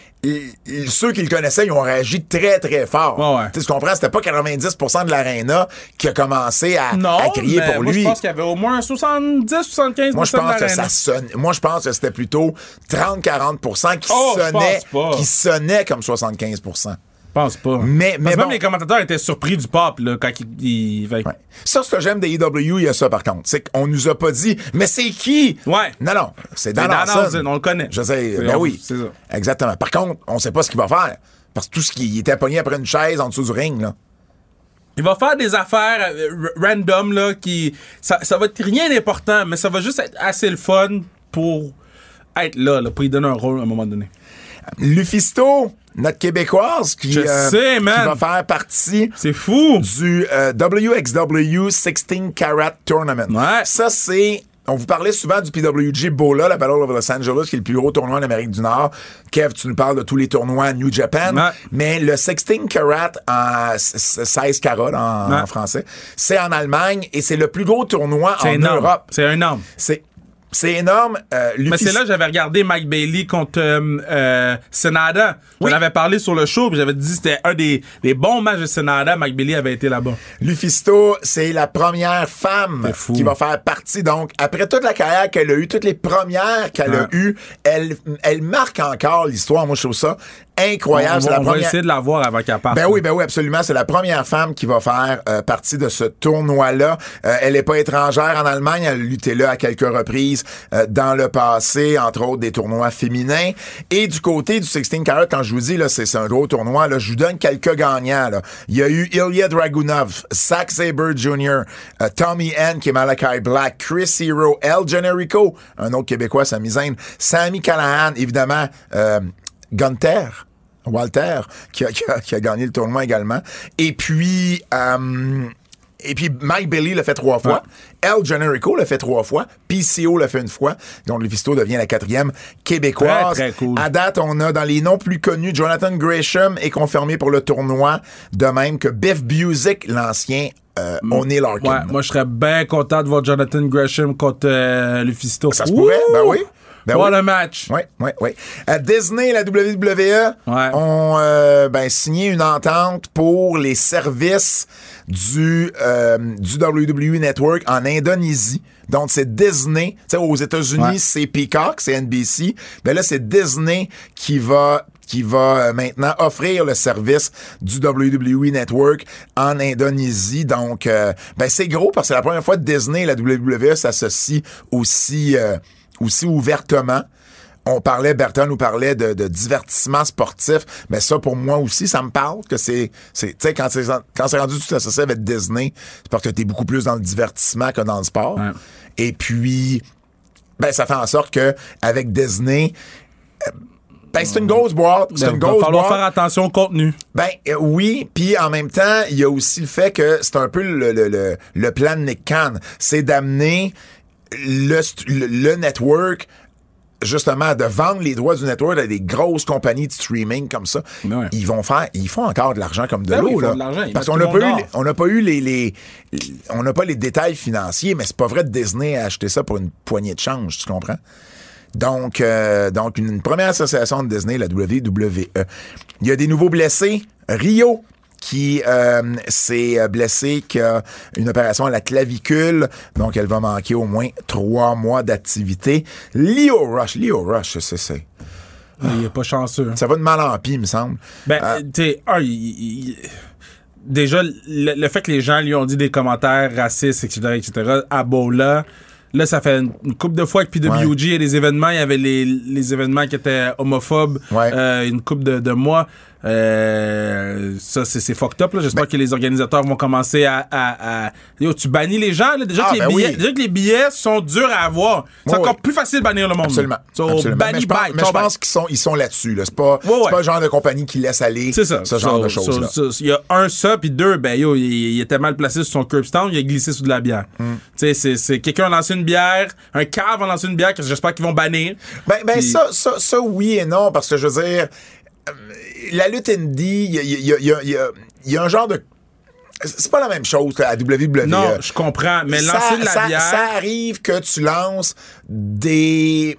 ceux qui le connaissaient, ils ont réagi très, très fort. Ouais, ouais. Tu comprends? C'était pas 90% de l'aréna qui a commencé à, Non, à crier mais pour moi, lui. je pense qu'il y avait au moins 70-75% Moi, je pense de que ça sonne. Moi, je pense que c'était plutôt 30-40% qui Oh, sonnait, qui sonnait comme 75%. Je pense pas. Mais- mais même les commentateurs étaient surpris du pop, là, quand ils... que- Ouais. Ça, ce que j'aime des EW, il y a ça par contre. C'est qu'on nous a pas dit, mais c'est qui? Ouais. Non, non, c'est Dan Dan Hansen. On le connaît. Je sais, ben on- oui. c'est ça. Exactement. Par contre, on sait pas ce qu'il va faire. Parce que tout ce qui il était pogné après une chaise en dessous du ring, là. Il va faire des affaires euh, random, là, qui... Ça, ça va être rien d'important, mais ça va juste être assez le fun pour être là, là, pour lui donner un rôle à un moment donné. Lufisto, notre Québécoise, qui, euh, sais, qui va faire partie C'est fou! du euh, WXW 16 Carat Tournament. Ouais. Ça, c'est. On vous parlait souvent du PWG BOLA, la Battle of Los Angeles, qui est le plus gros tournoi en Amérique du Nord. Kev, tu nous parles de tous les tournois à New Japan. Ouais. Mais le 16 Carat, en s- s- 16 carats en, Ouais. en français, c'est en Allemagne et c'est le plus gros tournoi en énorme. Europe. C'est énorme. C'est c'est énorme. Euh, Mais c'est là que j'avais regardé Mike Bailey contre euh, euh, Senada. Oui. J'en avais parlé sur le show, j'avais dit que c'était un des, des bons matchs de Senada. Mike Bailey avait été là-bas. Lufisto, c'est la première femme qui va faire partie. Donc, après toute la carrière qu'elle a eue, toutes les premières qu'elle a eues, elle, elle marque encore l'histoire. Moi, je trouve ça incroyable. on C'est va, la on va essayer de la voir avant qu'elle parte. Ben oui, ben oui, absolument. C'est la première femme qui va faire euh, partie de ce tournoi-là. Euh, elle n'est pas étrangère en Allemagne. Elle a lutté là à quelques reprises euh, dans le passé, entre autres des tournois féminins. Et du côté du 16 Carat, quand je vous dis, là, c'est un gros tournoi, là, je vous donne quelques gagnants. Là. Il y a eu Ilya Dragunov, Zack Sabre Jr., euh, Tommy N, qui est Malachi Black, Chris Hero, El Generico, un autre Québécois, Zayn, Sammy Callahan, évidemment, euh, Gunther. Walter, qui a, qui a- qui a gagné le tournoi également. Et puis, euh, et puis Mike Bailey l'a fait trois fois. El Generico l'a fait trois fois. PCO l'a fait une fois. Donc, Lufisto devient la quatrième québécoise. Très, très cool. À date, on a dans les noms plus connus, Jonathan Gresham est confirmé pour le tournoi, de même que Biff Busick, l'ancien euh, Larkin. Ouais, moi, je serais bien content de voir Jonathan Gresham contre euh, Lufisto. Ça se pourrait? Ben oui. Ben What oui. a match. Oui, oui, oui. À Disney, la WWE Ouais. ont euh, ben, signé une entente pour les services du, euh, du WWE Network en Indonésie. Donc, c'est Disney. Tu sais, aux États-Unis, Ouais. c'est Peacock, c'est NBC. Ben là, c'est Disney qui va qui va euh, maintenant offrir le service du WWE Network en Indonésie. Donc, euh, ben c'est gros parce que c'est la première fois que Disney et la WWE s'associent aussi, euh, aussi ouvertement. On parlait, Berton nous parlait de, de divertissement sportif, mais ça, pour moi aussi, ça me parle que c'est, tu sais, quand c'est, quand c'est rendu tout associé avec Disney, c'est parce que t'es beaucoup plus dans le divertissement que dans le sport. Ouais. Et puis, ben, ça fait en sorte que, avec Disney, euh, ben, c'est une grosse boîte. C'est Il une va grosse falloir boîte. faire attention au contenu. Ben euh, oui, puis en même temps, il y a aussi le fait que c'est un peu le, le, le, le plan de Nick Khan, c'est d'amener le, le, le network justement de vendre les droits du network à des grosses compagnies de streaming comme ça. Ouais. Ils vont faire ils font encore de l'argent comme de Ben l'eau là. de Parce qu'on n'a pas eu on n'a pas eu les, les on n'a pas les détails financiers, mais c'est pas vrai de Disney a acheté ça pour une poignée de change, tu comprends? Donc, euh, donc une, une première association de Disney, la WWE. Il y a des nouveaux blessés. Rio, qui euh, s'est euh, blessé, qui a une opération à la clavicule. Donc, elle va manquer au moins trois mois d'activité. Leo Rush, Leo Rush, c'est, c'est, Il est pas chanceux. ça va de mal en pis, il me semble. Ben, Ah. tu sais, il- il- déjà, le, le fait que les gens lui ont dit des commentaires racistes, etc., etc., à Bola, là, ça fait une, couple de fois que PWG, il y a des événements, il y avait les, les événements qui étaient homophobes, Ouais. euh, une couple de, de mois. Euh, ça, c'est fucked up. là. Ben J'espère que les organisateurs vont commencer à... à, à- Yo, tu bannis les gens. Là. Déjà, Ah, que les ben billets, oui. déjà que les billets sont durs à avoir. C'est encore plus facile de bannir le monde. Absolument. So, absolument. bannis Mais je pense, bye, qu'ils sont, ils sont là-dessus. Là. C'est pas, ouais. pas le genre de compagnie qui laisse aller ça. ce genre So- de choses-là. so- Il y a un, ça, puis deux, ben yo, il, il était mal placé sur son curb stand, il a glissé sous de la bière. Mm. Tu sais, c'est- quelqu'un a lancé une bière, un cave a lancé une bière que j'espère qu'ils vont bannir. Ben, ben ça, ça, ça, oui et non, parce que je veux dire, la lutte indie, il y a, y y y un genre de. C'est pas la même chose que la WWE. Non, je comprends, mais ça, lancer de la ça- bière. ça arrive que tu lances des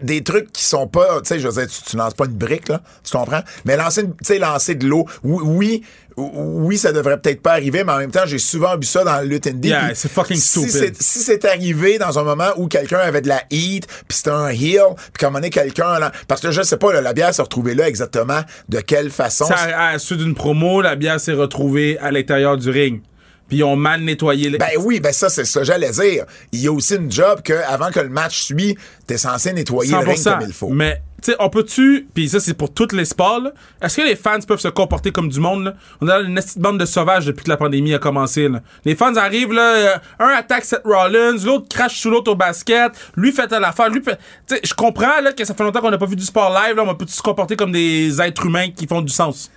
des trucs qui sont pas, tu sais, je veux dire, tu, tu lances pas une brique, là, tu comprends? Mais lancer, une- tu sais, lancer de l'eau, oui, oui, ça devrait peut-être pas arriver, mais en même temps, j'ai souvent vu ça dans le lutte. Yeah, c'est fucking si stupid. c'est- si c'est arrivé dans un moment où quelqu'un avait de la heat, puis c'était un heel, puis un moment donné, quelqu'un... là- Parce que je sais pas, là, la bière s'est retrouvée là exactement de quelle façon. Ça, à la suite d'une promo, la bière s'est retrouvée à l'intérieur du ring. Puis ils ont mal nettoyé les. Ben oui, ben ça, c'est ça que j'allais dire. Il y a aussi une job que avant que le match suit, t'es censé nettoyer le ring comme il faut. Mais, tu sais, on peut-tu, puis ça, c'est pour tous les sports, là. Est-ce que les fans peuvent se comporter comme du monde, là? On a une petite bande de sauvages depuis que la pandémie a commencé, là. Les fans arrivent, là, euh, un attaque Seth Rollins, l'autre crache sous l'autre au basket, lui fait à l'affaire, lui fait. Tu sais, je comprends, là, que ça fait longtemps qu'on n'a pas vu du sport live, là. On peut se comporter comme des êtres humains qui font du sens?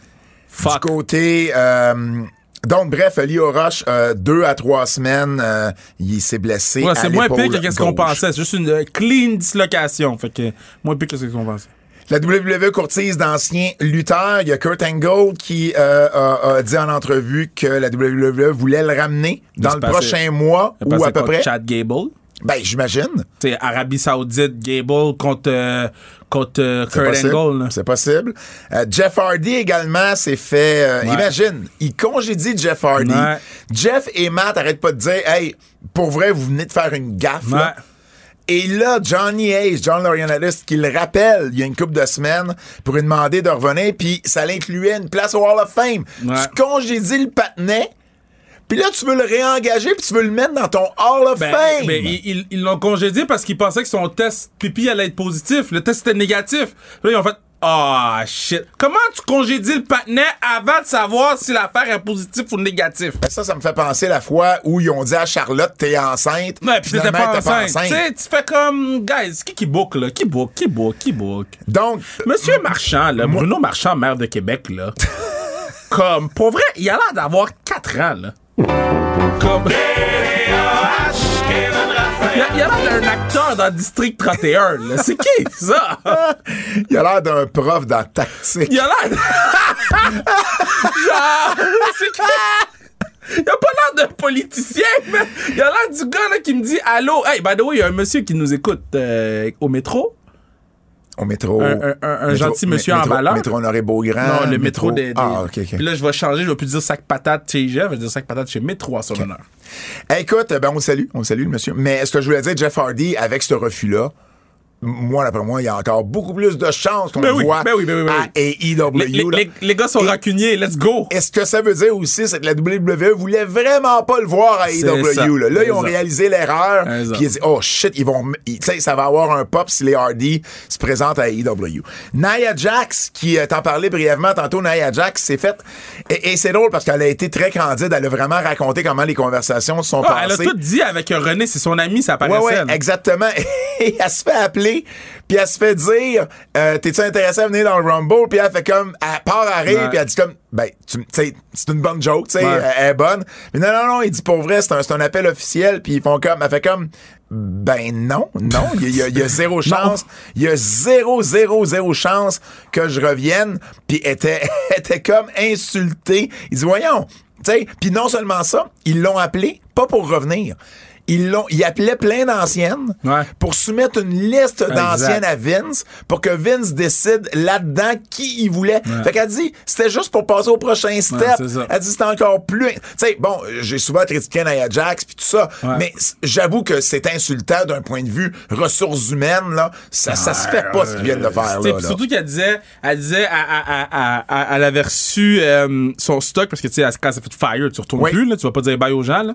Du Fuck. côté... euh, donc, bref, Leo Roche, euh, deux à trois semaines, euh, il s'est blessé Ouais, c'est moins pire que qu'est-ce qu'on pensait. C'est juste une euh, clean dislocation. Fait que, moins pire que ce qu'on pensait. La WWE courtise d'anciens lutteurs. Il y a Kurt Angle qui euh, a, a dit en entrevue que la WWE voulait le ramener dans le prochain mois ou à peu près. Chad Gable? Ben, j'imagine. T'sais, Arabie Saoudite, Gable contre, euh, contre euh, C'est Kurt. Angle. C'est possible. Euh, Jeff Hardy également s'est fait. euh, Ouais. Imagine, il congédie Jeff Hardy. Ouais. Jeff et Matt arrêtent pas de dire Hey, pour vrai, vous venez de faire une gaffe. là. Ouais. Et là, Johnny Hayes, John Laurinaitis, qui le rappelle il y a une couple de semaines pour lui demander de revenir, puis ça l'incluait une place au Hall of Fame. Ouais. Tu congédies le patinet, puis là, tu veux le réengager, puis tu veux le mettre dans ton Hall of Ben, Fame. ben, ils l'ont congédié parce qu'ils pensaient que son test pipi allait être positif. Le test était négatif. Là, ils ont fait Ah, shit. Comment tu congédies le patinet avant de savoir si l'affaire est positive ou négative? Ben, ça, ça me fait penser la fois où ils ont dit à Charlotte, t'es enceinte. Ouais, pis t'étais pas t'es enceinte. Tu sais, tu fais comme, guys, qui qui book, là? Qui book, qui book, qui book? Donc, Monsieur Marchand, là, Bruno Marchand, maire de Québec, là. <laughs> comme, pour vrai, il a l'air d'avoir 4 ans, là. Comme. Il a, il a l'air d'un acteur dans District 31, là. C'est qui, ça? il a l'air d'un prof dans tactique. Il a l'air. <laughs> Genre, c'est qui? Il a pas l'air d'un politicien, mais il a l'air du gars là, qui me dit Allô, hey, by the way, il y a un monsieur qui nous écoute euh, au métro. Au métro. Un- un- un métro- gentil monsieur en métro- valeur. Métro Honoré Beaugrand. non, le métro des. des- Ah, ok, ok. Puis là, je vais changer, je vais plus dire sac patate chez IGA, je vais dire sac patate chez Métro à son honneur. Hey, écoute, ben, on le salue, on le salue, le monsieur. Mais ce que je voulais dire, Jeff Hardy, avec ce refus-là, moi, d'après moi, il y a encore beaucoup plus de chances qu'on Ben le oui, voit ben oui, ben oui, ben à AEW. Les, les- gars sont Et- rancuniers, let's go! Et ce que ça veut dire aussi, c'est que la WWE voulait vraiment pas le voir à AEW. Là, Là, ils ont réalisé l'erreur. Puis ils dit, oh shit, ils vont, tu sais, ça va avoir un pop si les Hardy se présentent à AEW. Nia Jax, qui euh, t'en parlait brièvement tantôt, Nia Jax s'est faite, et, et c'est drôle parce qu'elle a été très candide. Elle a vraiment raconté comment les conversations se sont Ah, elle a passées. tout dit avec René, c'est son ami, ça paraissait. ouais, exactement. <laughs> Et elle se fait appeler, puis elle se fait dire euh, T'es-tu intéressé à venir dans le Rumble? Puis elle fait comme, elle part à rire, puis elle dit comme Ben, tu sais, c'est une bonne joke, tu sais, Ouais. elle est bonne. Mais non, non, non, il dit pour vrai, c'est un, appel officiel, puis ils font comme, elle fait comme Ben non, non, il y, a- il y zéro <laughs> chance. Il y a zéro, zéro, zéro chance que je revienne. Puis elle était, <laughs> était comme insultée. Il dit Voyons, tu sais, puis non seulement ça, ils l'ont appelé, pas pour revenir. Ils l'ont, ils appelaient plein d'anciennes Ouais. pour soumettre une liste d'anciennes à Vince pour que Vince décide là-dedans qui il voulait. Fait qu'elle dit, c'était juste pour passer au prochain step. c'est ça. Elle dit, c'était encore plus. Tu sais, bon, j'ai souvent critiqué Nia Jax puis tout ça, Ouais. mais j'avoue que c'est insultant d'un point de vue ressources humaines, là. Ça, ça se fait pas ce qu'ils viennent de faire, là. surtout qu'elle disait, elle disait, elle- elle- elle avait reçu euh, son stock parce que tu sais, quand ça fait fire, tu retournes Oui. plus, là, tu vas pas dire bye aux gens. Là.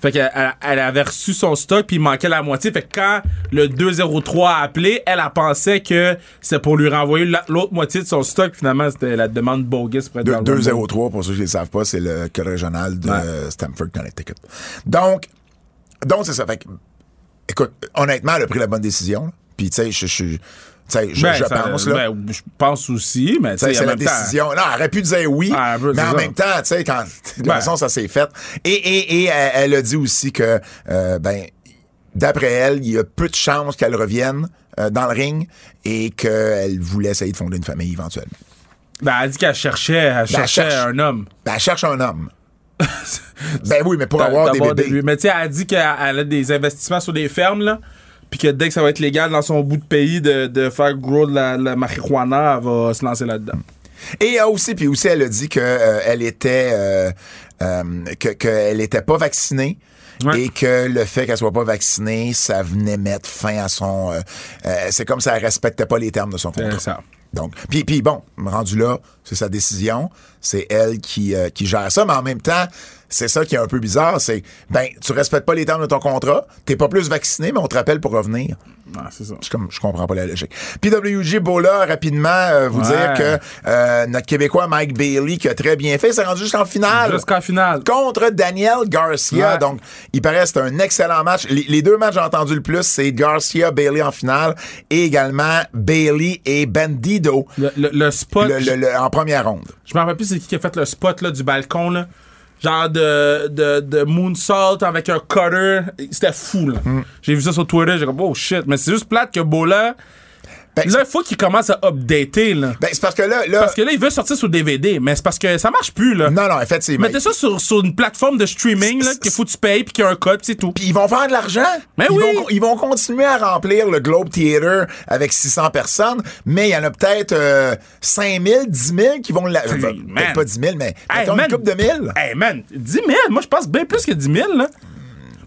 Fait qu'elle elle, avait reçu son stock puis il manquait la moitié. Fait que quand le 203 a appelé, elle a pensé que c'était pour lui renvoyer la- l'autre moitié de son stock. Finalement, c'était la demande bogus le Rumble. 2-0-3, pour ceux qui ne le savent pas, c'est le code régional de Ouais. Stamford, Connecticut. Donc, donc c'est ça. Fait que, écoute, honnêtement, elle a pris la bonne décision. là. Puis, tu sais, je, je, je, Ben, je ça- pense, là. ben, je pense aussi, mais c'est la même temps- décision. Non, elle aurait pu dire oui, Ah, mais en ça. même temps, tu sais, quand de toute Ben. façon, ça s'est fait. Et, et, et elle, elle a dit aussi que, euh, ben, d'après elle, il y a peu de chances qu'elle revienne euh, dans le ring et qu'elle voulait essayer de fonder une famille éventuellement. Ben, elle dit qu'elle cherchait, elle cherchait cherche. un homme. Ben, elle cherche un homme. <laughs> ben oui, mais pour avoir des bébés. Mais tu sais, elle dit qu'elle elle a des investissements sur des fermes, là. Puis que dès que ça va être légal dans son bout de pays de, de faire grow de la, la marijuana, elle va se lancer là-dedans. Et euh, aussi, puis aussi, elle a dit que euh, elle était euh, euh, que qu'elle était pas vaccinée. Ouais. Et que le fait qu'elle soit pas vaccinée, ça venait mettre fin à son. euh, euh, c'est comme ça, elle respectait pas les termes de son contrat. Ça. Donc, puis, puis bon, rendu là, c'est sa décision, c'est elle qui, euh, qui gère ça, mais en même temps, c'est ça qui est un peu bizarre, c'est ben tu respectes pas les termes de ton contrat, t'es pas plus vacciné, mais on te rappelle pour revenir. Ouais, c'est ça. Je, comme, je comprends pas la logique. PWG Bola, rapidement, euh, vous Ouais. dire que euh, notre Québécois Mike Bailey, qui a très bien fait, s'est rendu jusqu'en finale. Jusqu'en finale. Contre Daniel Garcia. Ouais. Donc, il paraît c'est un excellent match. Les, les deux matchs que j'ai entendus le plus, c'est Garcia, Bailey en finale et également Bailey et Bandido Le, le, le spot, le- en première ronde. je me rappelle plus c'est qui qui a fait le spot là, du balcon, là. Genre de, de, de moonsault avec un cutter. C'était fou, là. Mm. J'ai vu ça sur Twitter, j'ai dit, oh shit. Mais c'est juste plate que Bola. Ben, Là, il faut qu'il commence à updater, là. Ben, c'est parce que là, là Parce que là, il veut sortir sur DVD, mais c'est parce que ça marche plus, là. non, non, effectivement. Mettez ça sur, sur une plateforme de streaming, qu'il faut que tu payes, puis qu'il y a un code, puis c'est tout. Puis ils vont faire de l'argent. Mais ils, oui. vont, ils vont continuer à remplir le Globe Theater avec 600 personnes, mais il y en a peut-être euh, 5 000, 10 000 qui vont... La... Hey, ben, peut-être pas 10 000, mais Hey, mettons man. une couple de mille. Hey, man, 10 000, moi, je pense bien plus que 10 000, là.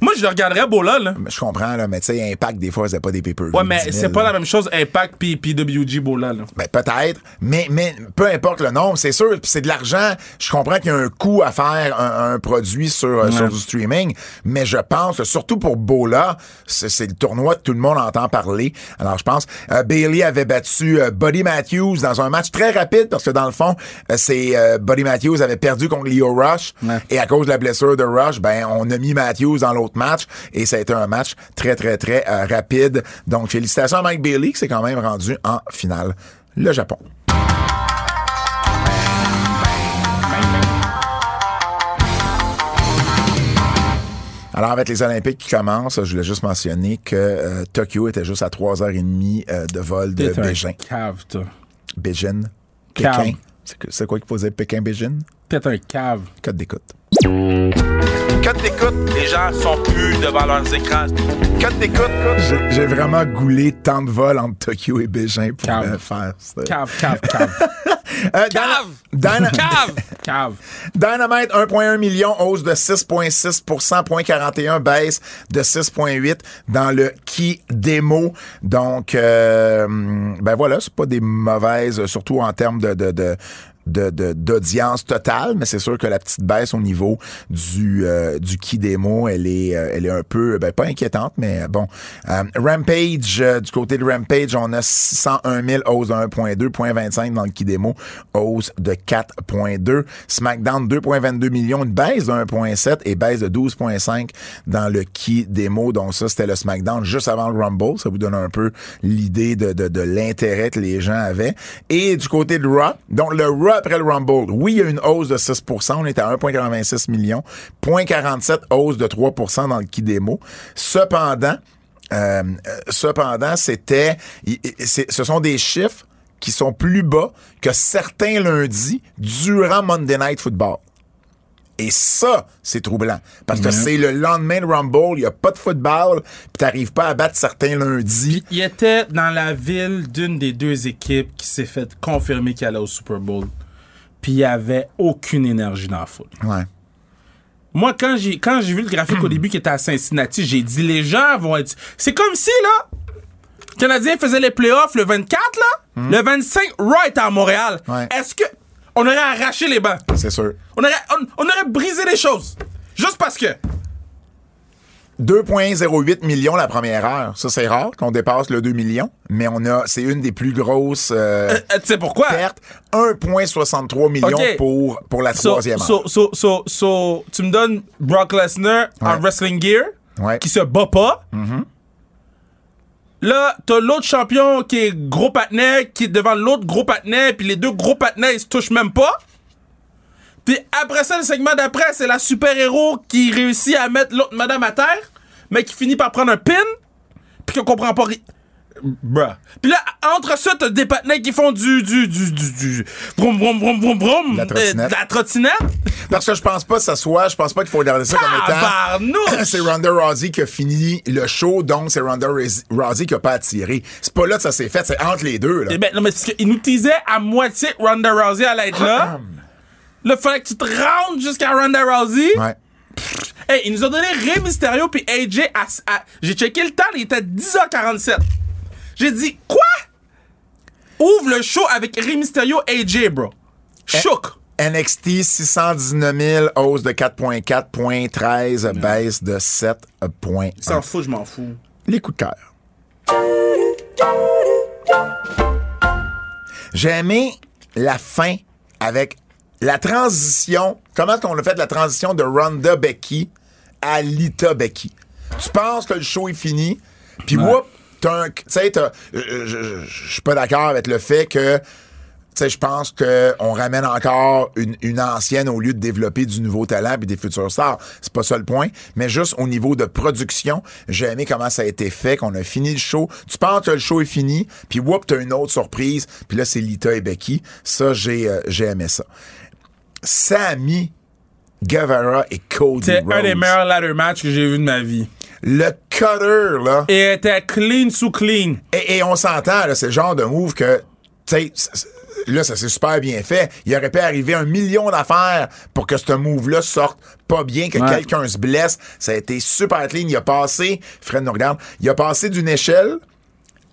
Moi, je le regarderais Bola, là. Mais je comprends, là, mais tu sais, Impact, des fois, c'est pas des pay-per-view. Ouais, mais 10 000, c'est pas là. la même chose Impact puis puis WG Bola, là. Ben, peut-être, mais, mais peu importe le nombre, c'est sûr, c'est de l'argent. Je comprends qu'il y a un coût à faire un, un produit sur, euh, sur du streaming, mais je pense, surtout pour Bola, c'est le tournoi que tout le monde entend parler. Alors, je pense, euh, Bailey avait battu euh, Buddy Matthews dans un match très rapide, parce que dans le fond, euh, c'est Buddy Matthews avait perdu contre Leo Rush, Ouais. et à cause de la blessure de Rush, ben, on a mis Matthews dans l'autre match, et ça a été un match très, très, très euh, rapide. Donc, félicitations à Mike Bailey, qui s'est quand même rendu en finale. Le Japon. Alors, avec les Olympiques qui commencent, je voulais juste mentionner que euh, Tokyo était juste à 3h30 euh, de vol de Beijing. cave, toi. Beijing. Pékin. C'est quoi faut dire? Pékin-Beijing? T'es un cave. Code d'écoute. Code d'écoute, les gens sont plus devant leurs écrans. Code d'écoute, J'ai- J'ai vraiment goulé tant de vols entre Tokyo et Beijing pour Cave. euh, faire ça. Cave, cave, cave. <laughs> Euh, Cave! Dyna- cave! <laughs> Cave. Dynamite, 1,1 million, hausse de 6,6% 0,41, baisse de 6,8 dans le Key Demo. Donc, euh, ben voilà, c'est pas des mauvaises, surtout en termes de, de, de de- de- d'audience totale, mais c'est sûr que la petite baisse au niveau du euh, du key démo, elle est euh, elle est un peu ben, pas inquiétante, mais bon. Euh, Rampage euh, du côté de Rampage, on a 601 000 hausse de 1.2, 0.25 dans le key démo, hausse de 4.2. SmackDown 2.22 millions, une baisse de 1.7 et baisse de 12.5 dans le key démo. Donc ça, c'était le SmackDown juste avant le Rumble. Ça vous donne un peu l'idée de, de, de l'intérêt que les gens avaient. Et du côté de Raw, donc le Raw après le Rumble, oui, il y a une hausse de 6% On est à 1,86 millions. 0.47 hausse de 3% dans le key démo. Cependant, euh, euh, cependant, c'était, ce sont des chiffres qui sont plus bas que certains lundis durant Monday Night Football. Et ça, c'est troublant. Parce que c'est le lendemain de Rumble, il n'y a pas de football, puis t'arrives pas à battre certains lundis. Il était dans la ville d'une des deux équipes qui s'est fait confirmer qu'elle allait au Super Bowl. Puis il y avait aucune énergie dans la foule. Ouais. Moi, quand j'ai quand j'ai vu le graphique au début qui était à Cincinnati, j'ai dit les gens vont être. C'est comme si là, le Canadien faisait les playoffs le 24 là, le 25 right à Montréal. Ouais. Est-ce que on aurait arraché les bancs, C'est sûr. on aurait on, on aurait brisé les choses, juste parce que 2,08 millions la première heure. Ça, c'est rare qu'on dépasse le 2 millions, mais on a, c'est une des plus grosses euh, Euh, tu sais pourquoi? pertes. 1,63 millions pour, pour la So, troisième heure. so, so, so, so, tu me donnes Brock Lesnar en wrestling gear, Ouais. qui se bat pas. Là, t'as l'autre champion qui est gros patinet, qui est devant l'autre gros patinet, puis les deux gros patinets, ils se touchent même pas. Puis après ça, le segment d'après, c'est la super-héros qui réussit à mettre l'autre madame à terre, mais qui finit par prendre un pin, puis qu'on comprend pas rien. Bruh. Puis là, entre ça, t'as des patinets qui font du, du, du, du, du, vroom, vroom, vroom, vroom, vroom, La euh, trottinette. la trottinette. Parce que je pense pas que ça soit, je pense pas qu'il faut regarder ça comme étant. <laughs> C'est Ronda Rousey qui a fini le show, donc c'est Ronda Rousey qui a pas attiré. C'est pas là que ça s'est fait, c'est entre les deux, là. Eh ben, non, mais parce qu'il nous teasait à moitié Ronda Rousey allait être là. Là, fallait que tu te rendes jusqu'à Ronda Rousey. Ouais. Hey, ils nous ont donné Rey Mysterio puis AJ à, à- J'ai checké le temps, il était 10h47. J'ai dit, quoi? Ouvre le show avec Rey Mysterio AJ, bro. Chouk. NXT 619 000, hausse de 4.4, point 13, baisse de 7.1. S'en fout, je m'en fous. Les coups de cœur. J'ai aimé la fin avec la transition. Comment est-ce qu'on a fait la transition de Ronda Becky à Lita Becky? Tu penses que le show est fini, puis un. Tu sais, t'as- euh, je- suis pas d'accord avec le fait que. Tu sais, je pense qu'on ramène encore une, une ancienne au lieu de développer du nouveau talent et des futurs stars. C'est pas ça le point. Mais juste au niveau de production, j'ai aimé comment ça a été fait, qu'on a fini le show. Tu penses que le show est fini, puis whoop, t'as une autre surprise. Puis là, c'est Lita et Becky. Ça, j'ai euh, j'ai aimé ça. Sammy Guevara et Cody C'est un des meilleurs ladder matchs que j'ai vu de ma vie. Le cutter, là. Et elle était clean sous clean. Et, et on s'entend, là, c'est le genre de move que, tu sais, là, ça s'est super bien fait. Il aurait pu arriver un million d'affaires pour que ce move-là sorte pas bien, que Ouais. quelqu'un se blesse. Ça a été super clean. Il a passé, Fred nous regarde, il a passé d'une échelle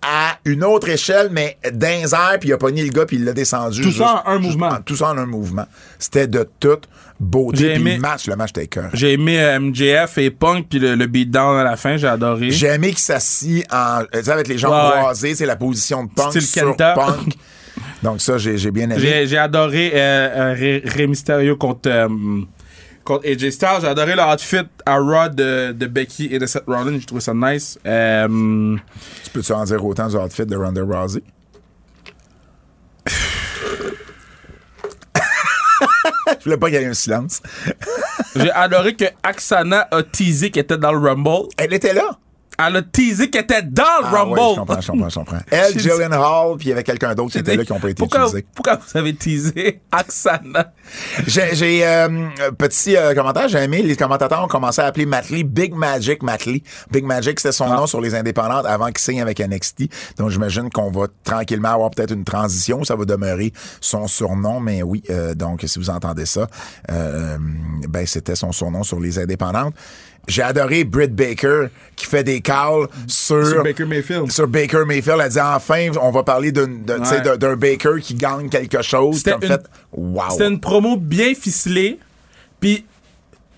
à une autre échelle, mais d'un air, puis il a pogné le gars, puis il l'a descendu. Tout ça en un mouvement. Tout ça en un mouvement. C'était de toute beauté. J'ai Puis aimé- le match, le match était cœur. J'ai aimé euh, MJF et Punk, puis le, le beatdown à la fin, j'ai adoré. J'ai aimé qu'il s'assit en, sais, avec les jambes Ouais, croisées, c'est la position de punk Style sur Kenta. punk. Donc ça, j'ai bien aimé. J'ai adoré euh, euh, Ré, Mysterio contre, euh, contre AJ Styles. J'ai adoré le outfit à Raw de, de Becky et de Seth Rollins. J'ai trouvé ça nice. Euh, Tu peux-tu en dire autant du outfit de Ronda Rousey? <laughs> Je voulais pas qu'il y ait un silence. j'ai adoré que Aksana a teasé qu'elle était dans le Rumble. Elle était là. Elle a teasé qu'elle était dans le Ah Rumble. ouais, je comprends, je comprends, je comprends. <laughs> Elle, Jillian Hall, puis il y avait quelqu'un d'autre qui était là qui n'ont pas été pourquoi, utilisés. Pourquoi vous avez teasé <laughs> Aksana? J'ai, j'ai, euh, petit euh, commentaire, j'ai aimé, les commentateurs ont commencé à appeler Matt Lee Big Magic Matt Lee. Big Magic, c'était son Ah. nom sur les indépendantes avant qu'il signe avec NXT. Donc j'imagine qu'on va tranquillement avoir peut-être une transition, ça va demeurer son surnom, mais oui, euh, donc si vous entendez ça, euh, ben c'était son surnom sur les indépendantes. J'ai adoré Britt Baker qui fait des calls sur, Sur Baker Mayfield. sur Baker Mayfield. Elle dit enfin, on va parler d'un Ouais. Baker qui gagne quelque chose. C'était Comme une- fait, wow. C'était une promo bien ficelée. Puis,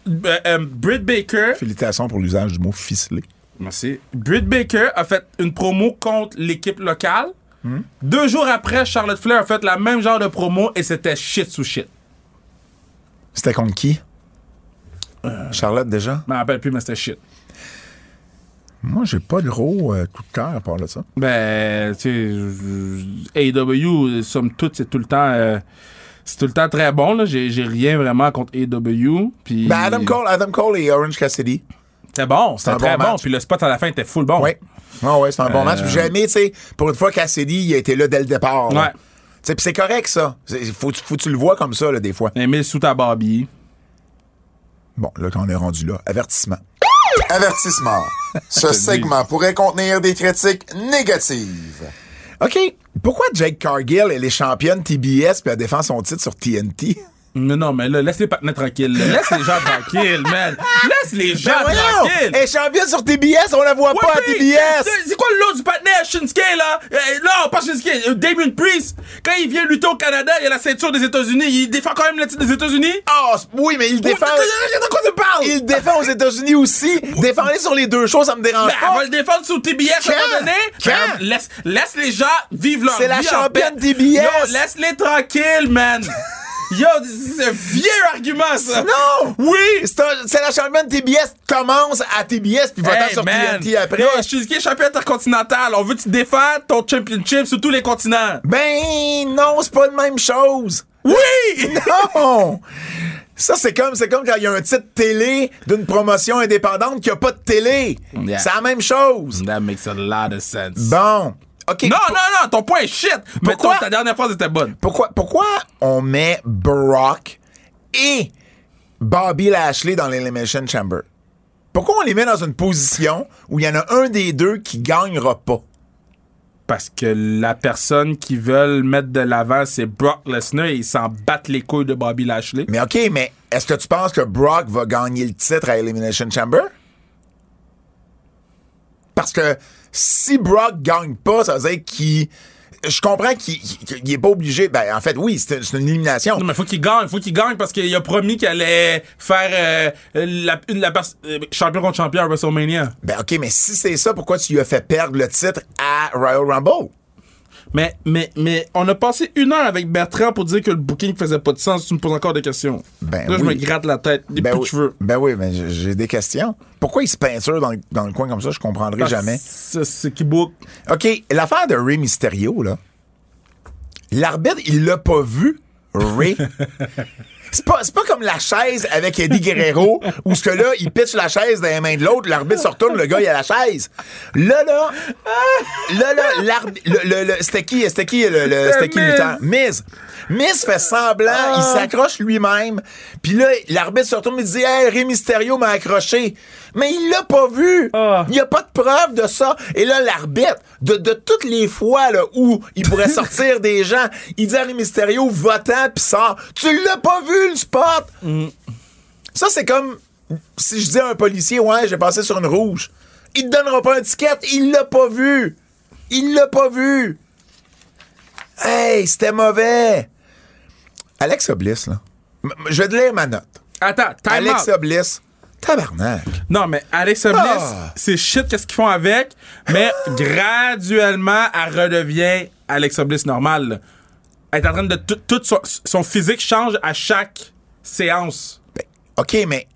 euh, euh, Britt Baker. Félicitations pour l'usage du mot ficelé. Merci. Britt Baker a fait une promo contre l'équipe locale. Hmm? Deux jours après, Charlotte Flair a fait la même genre de promo et c'était shit sous shit. C'était contre qui? Charlotte déjà? Je m'en rappelle plus, mais c'était shit. Moi, j'ai pas de gros euh, coup de cœur à part de ça. Ben, tu sais, je- AEW, somme toute, c'est tout le temps. euh, c'est tout le temps très bon, là. J'ai j'ai rien vraiment contre AEW. Puis. Ben, Adam Cole, Adam Cole et Orange Cassidy. C'était bon, c'était un très bon bon. Puis le spot à la fin était full bon. Oui. Ah ouais, c'est un bon Euh, match. Puis J'ai aimé, tu sais, pour une fois, Cassidy, il a été là dès le départ. Ouais. Puis c'est correct, ça. Faut, faut que tu le vois comme ça, là, des fois. Emile sous ta Barbie. Bon, là, quand on est rendu là, avertissement. Avertissement. <laughs> Ce segment pourrait contenir des critiques négatives. OK. Pourquoi Jake Cargill, elle est championne TBS puis elle défend son titre sur TNT? Mais non, mais là, laisse les partenaires tranquilles. là. Laisse les gens tranquilles, man. Laisse les gens Ben tranquilles. Elle est championne sur TBS, on la voit Ouais, pas à TBS! c'est- quoi le lot du partenaire Shinsuke, là? Euh, non, pas Shinsuke, euh, Damien Priest. Quand il vient lutter au Canada, il a la ceinture des États-Unis. Il défend quand même le titre des États-Unis? C- oui, mais il défend. De quoi tu parles? Il défend aux États-Unis aussi. Défendre sur les deux choses, ça me dérange Ben, elle va pas. le défendre sur TBS à un moment donné. Quand? Ben, laisse, laisse les gens vivre leur C'est la vie championne. TBS. Laisse-les tranquilles, man. <laughs> Yo, c'est un vieux argument, ça. Non! Oui! C'est la championne TBS commence à TBS puis va Hey, sur man. TNT après. Yo, Shinsuke est champion intercontinental. On veut que tu défends ton championship sur tous les continents. Ben non, c'est pas la même chose. Oui! Non! Ça, c'est comme, c'est comme quand il y a un titre télé d'une promotion indépendante qui a pas de télé. Yeah. C'est la même chose. That makes a lot of sense. Bon. Non, non, non, ton point est shit. Mais Pourquoi? toi, ta dernière phrase était bonne. Pourquoi, pourquoi on met Brock et Bobby Lashley dans l'Elimination Chamber? Pourquoi on les met dans une position où il y en a un des deux qui gagnera pas? Parce que la personne qui veulent mettre de l'avant, c'est Brock Lesnar et ils s'en battent les couilles de Bobby Lashley. Mais OK, mais est-ce que tu penses que Brock va gagner le titre à Elimination Chamber? Parce que si Brock gagne pas, ça veut dire qu'il. Je comprends qu'il qu'il est pas obligé. Ben, en fait, oui, c'est une élimination. Non, mais faut qu'il gagne, faut qu'il gagne parce qu'il a promis qu'il allait faire euh, la, une, la euh, champion contre champion à WrestleMania. Ben, OK, mais si c'est ça, pourquoi tu lui as fait perdre le titre à Royal Rumble? Mais, mais, mais on a passé une heure avec Bertrand pour dire que le booking faisait pas de sens. Tu me poses encore des questions. Ben Là, je me gratte la tête. Des Ben plus oui, ben oui, mais j'ai des questions. Pourquoi il se peinture dans, le- dans le coin comme ça? Je comprendrai Parce jamais. c'est qui book. OK, l'affaire de Ray Mysterio, là. L'arbitre, il l'a pas vu, Ray. <laughs> C'est pas, pas comme la chaise avec Eddie Guerrero, où ce que là, il pitch la chaise dans les mains de l'autre, l'arbitre se retourne, le gars, il a la chaise. Là, là, là, là, l'arbitre, le, le, le- c'était qui, c'était qui, le, c'était qui le Miz. lutteur? Miz. Miz fait semblant, il s'accroche lui-même, puis là, l'arbitre se retourne et dit, hey, Rey Mysterio m'a accroché. Mais il l'a pas vu. Ah. Il n'y a pas de preuve de ça. Et là, l'arbitre, de, de toutes les fois là, où il pourrait <laughs> sortir des gens, il dit à Rey Mysterio, votant, puis sort. Tu l'as pas vu, le spot? Ça, c'est comme si je dis à un policier, ouais, j'ai passé sur une rouge. Il te donnera pas un ticket, il l'a pas vu. Il l'a pas vu. Hey, c'était mauvais. Alexa Bliss, là. M- Je vais te lire ma note. Attends, time out. Alexa Bliss, tabarnak. Non, mais Alexa Bliss, Ah. c'est shit qu'est-ce qu'ils font avec, mais graduellement, elle redevient Alexa Bliss normale. là. Elle est en train de... Tout, tout son, son physique change à chaque séance. Ben, OK, mais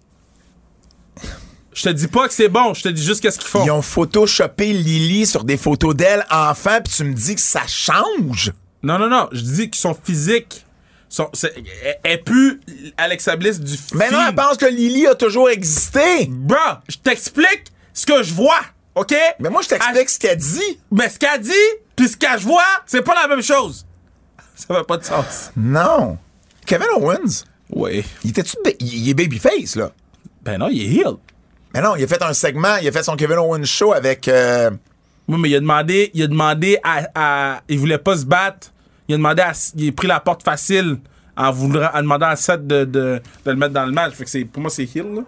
Je te dis pas que c'est bon, je te dis juste qu'est-ce qu'ils font. ils ont photoshopé Lily sur des photos d'elle enfant, puis tu me dis que ça change? Non, non, non, je dis que son physique... Son, c'est, elle- elle est plus Alexa Bliss du Mais non, film. elle pense que Lily a toujours existé. Bro, je t'explique ce que je vois, OK? Mais moi, je t'explique ce qu'elle dit. Mais ce qu'elle dit, puis ce que je vois, c'est pas la même chose. <laughs> Ça fait pas de sens. Non. Kevin Owens, Oui. il était-tu il, est babyface, là? Ben non, il est heal. Mais non, il a fait un segment, il a fait son Kevin Owens show avec. euh, Oui, mais il a demandé, il a demandé à, à- il voulait pas se battre. Il a demandé à, il a pris la porte facile en voulant, en demandant à Seth de, de, de le mettre dans le match. Fait que pour moi, c'est heal, là.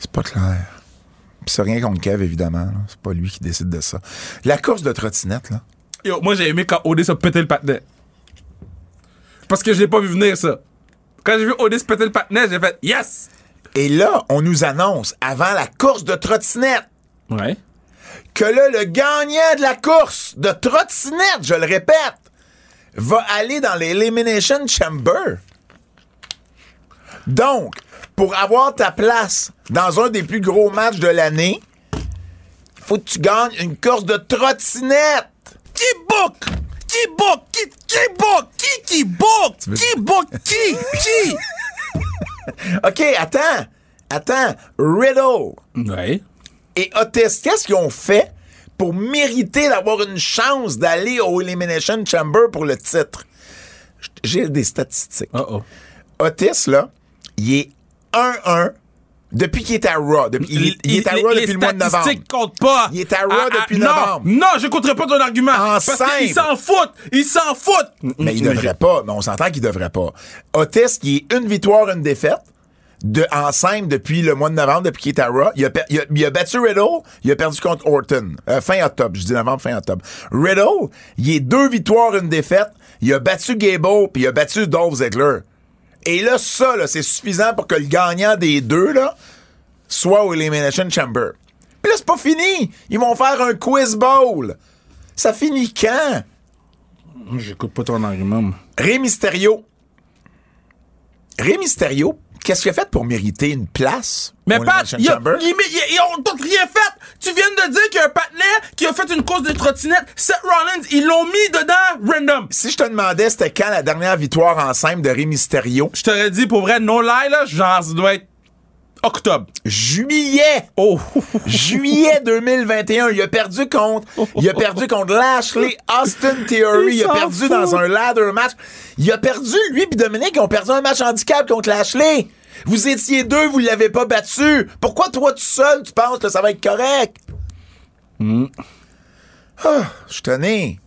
C'est pas clair. C'est rien contre Kev, évidemment. C'est pas lui qui décide de ça. La course de trottinette, là. Yo, moi, j'ai aimé quand Odé se pétait le patinet. Parce que je l'ai pas vu venir, ça. Quand j'ai vu Odé se péter le patinet, j'ai fait yes! Et là, on nous annonce, avant la course de trottinette, Ouais. que là, le gagnant de la course de trottinette, je le répète, va aller dans l'Elimination Chamber. Donc, pour avoir ta place dans un des plus gros matchs de l'année, il faut que tu gagnes une course de trottinette. Qui book? Qui book? Qui, qui book? Qui qui book? Qui book? Qui? Qui? <laughs> OK, attends. Attends. Riddle Ouais. et Otis, qu'est-ce qu'ils ont fait? Pour mériter d'avoir une chance d'aller au Elimination Chamber pour le titre? J'ai des statistiques. Oh. Otis, là, il est 1-1 depuis qu'il est à Raw. Depuis, il, est- il est à Raw depuis le mois de novembre. statistiques comptent pas. Il est à Raw depuis non, novembre. Non, je compterai pas ton argument. En parce s'en foutent. Ils s'en foutent. Mais il devrait pas. Mais on s'entend qu'il devrait pas. Otis, qui est une victoire, une défaite. De, en depuis le mois de novembre, depuis qu'il est à Raw. Il a, per- il a- il a battu Riddle, il a perdu contre Orton. Euh, fin octobre, je dis novembre, fin octobre. Riddle, il est deux victoires, une défaite. Il a battu Gable, puis il a battu Dolph Ziggler. Et là, ça, là, c'est suffisant pour que le gagnant des deux, là, soit au Elimination Chamber. Puis là, c'est pas fini. Ils vont faire un quiz bowl. Ça finit quand? J'écoute pas ton argument. Rey Mysterio. Rey Mysterio, qu'est-ce qu'il a fait pour mériter une place? Mais Pat, ils, ont donc rien fait. Tu viens de dire qu'il y a un patinet qui a fait une course de trottinette. Seth Rollins, ils l'ont mis dedans random. Si je te demandais c'était quand la dernière victoire en simple de Rey Mysterio, Je t'aurais dit, pour vrai, no lie, là, genre, ça doit être octobre. juillet, Oh. <laughs> juillet 2021, il a perdu contre, il a perdu contre Lashley, Austin Theory, Il il a perdu dans un ladder match. Il a perdu, lui et Dominique, ils ont perdu un match handicap contre Lashley. Vous étiez deux, vous l'avez pas battu. Pourquoi toi tout seul, tu penses que ça va être correct? Ah, je suis tanné.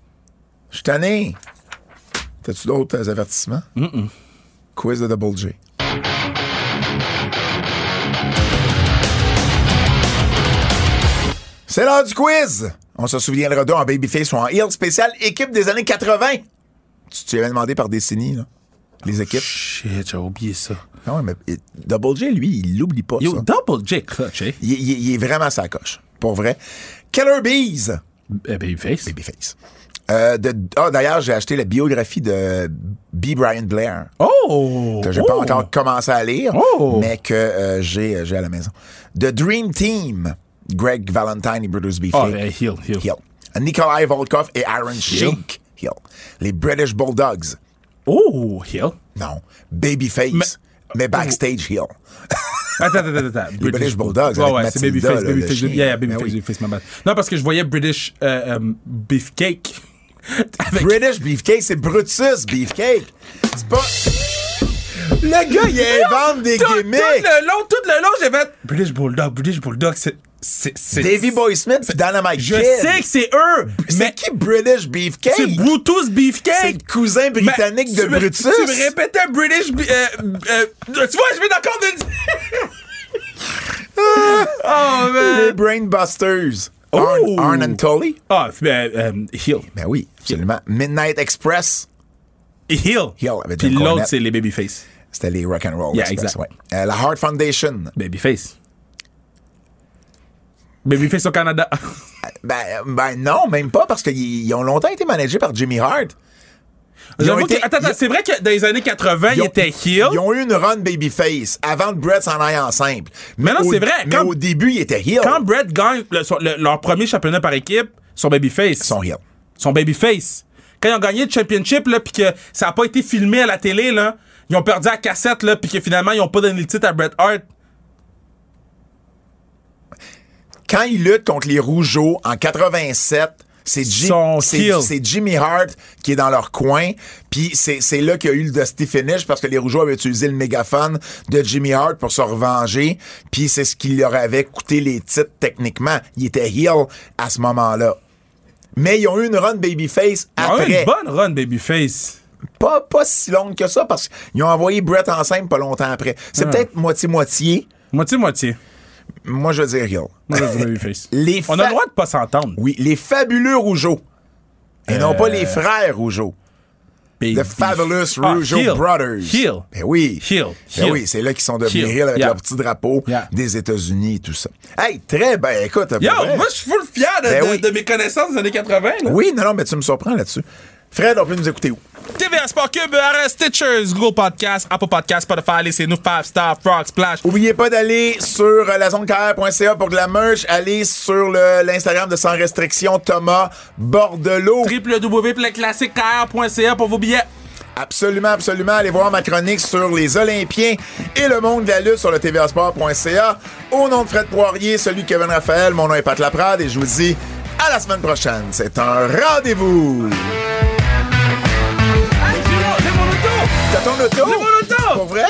Je suis tanné. T'as-tu d'autres euh, avertissements? Quiz de Double J. C'est l'heure du quiz! On se souviendra d'eux en Babyface ou en Heel spécial équipe des années 80. Tu, tu avais demandé par décennie, là. Les équipes. Shit, j'ai oublié ça. Non, Ah mais euh, Double J, lui, il l'oublie pas. Yo, ça. Double J clutch, eh? Il, il- il est vraiment sa coche. Pour vrai. Killer Bees. Eh, Babyface. Babyface. Euh, ah, d'ailleurs, j'ai acheté la biographie de B. Brian Blair. Oh! que j'ai oh. pas encore commencé à lire, Oh. mais que euh, j'ai, j'ai à la maison. The Dream Team, Greg Valentine et Brutus B. Oh, Fake. eh, heal, heal. Hill. Nikolai Volkov et Aaron Sheik. Hill. Les British Bulldogs. Oh, Hill. Non. Babyface. Mais, Mais- backstage heel. <laughs> Attends, attends, attends. attends. Les British Bulldogs Ouais, ouais, c'est Babyface. Babyface. Yeah, yeah, Babyface, Ben oui. Babyface, ma bad. Non, parce que je voyais British euh, euh, Beefcake. <laughs> Avec- British Beefcake, c'est Brutus Beefcake. C'est pas. Le gars, il invente des tout, tout gimmicks. le long, tout le long, j'ai fait British Bulldog, British Bulldog, c'est. C'est- c'est- Davy Boy Smith pis Dynamite Je Kid. sais que c'est eux, C'est mais qui British Beefcake? c'est Brutus C'est Beefcake. le cousin Mais britannique de tu me- Brutus. Tu me répétais British. Be- euh, euh, tu vois, je vais d'accord de <laughs> oh, Les man. Brainbusters. Oh. Arn, Arn and Tully? Ah, ben, euh, Hill. Ben oui, absolument. Midnight Express, Hill. Hill avec Puis l'autre, c'est les Babyface. c'était les Rock and Roll Yeah, Express, exact. ouais. Euh, la Heart Foundation. Babyface. Babyface au Canada. <laughs> Ben, ben non, même pas, parce qu'ils ils ont longtemps été managés par Jimmy Hart. Ils été- attends, attends, ils- c'est vrai que dans les années 80, ils ont- était Hill. Ils ont eu une run babyface avant que Brett s'en aille en simple. Mais non, c'est vrai, Mais quand- au début, il était heel. Quand Brett gagne le- son- le- leur premier championnat par équipe, son Babyface. Ils sont heel. son babyface. Quand ils ont gagné le championship, là, puis que ça a pas été filmé à la télé, là, ils ont perdu la cassette, là, puis que finalement, ils ont pas donné le titre à Bret Hart. Quand ils luttent contre les Rougeaux en 87, c'est Jimmy Hart qui est dans leur coin. Puis c'est c'est là qu'il y a eu le Dusty Finish parce que les Rougeaux avaient utilisé le mégaphone de Jimmy Hart pour se revenger. Puis c'est ce qui leur avait coûté les titres techniquement. Il était heel à ce moment-là. Mais ils ont eu une run babyface Ils ont eu après. une bonne run, babyface. Pas, pas si longue que ça parce qu'ils ont envoyé Brett en scène pas longtemps après. C'est Ah. peut-être moitié-moitié. Moitié-moitié. Moi, je veux dire heel. Moi, je dis babyface. <laughs> Les On a le droit de pas s'entendre. Oui, les fabuleux Rougeaux. Et non Euh, pas les frères Rougeaux. Baby- The Fabulous Ah, Rougeau. Brothers. Heel. Ben oui. Heel. Ben oui, c'est là qu'ils sont devenus heel avec Yeah. leur petit drapeau Yeah. des États-Unis et tout ça. Hey, très bien. Écoute, Yo, moi, je suis full fier de, Ben de- oui. de mes connaissances des années 80. Là. Oui, non, non, mais tu me surprends là-dessus. Fred, on peut nous écouter où? TVA Sport Cube, RS Stitchers, Google Podcast, Apple Podcast, Spotify, laissez-nous 5 Star, Frog, Splash. Oubliez pas d'aller sur euh, lazoncarrière.ca pour de la merch. Allez sur l'Instagram de Sans Restriction, Thomas Bordelot. www.classiquecar.ca pour vos billets. Absolument, absolument. Allez voir ma chronique sur les Olympiens et le monde de la lutte sur le tvasport.ca. Au nom de Fred Poirier, celui de Kevin Raphaël, mon nom est Pat Laprade et je vous dis à la semaine prochaine. C'est un rendez-vous. T'as ton auto? J'ai mon auto! Pour vrai?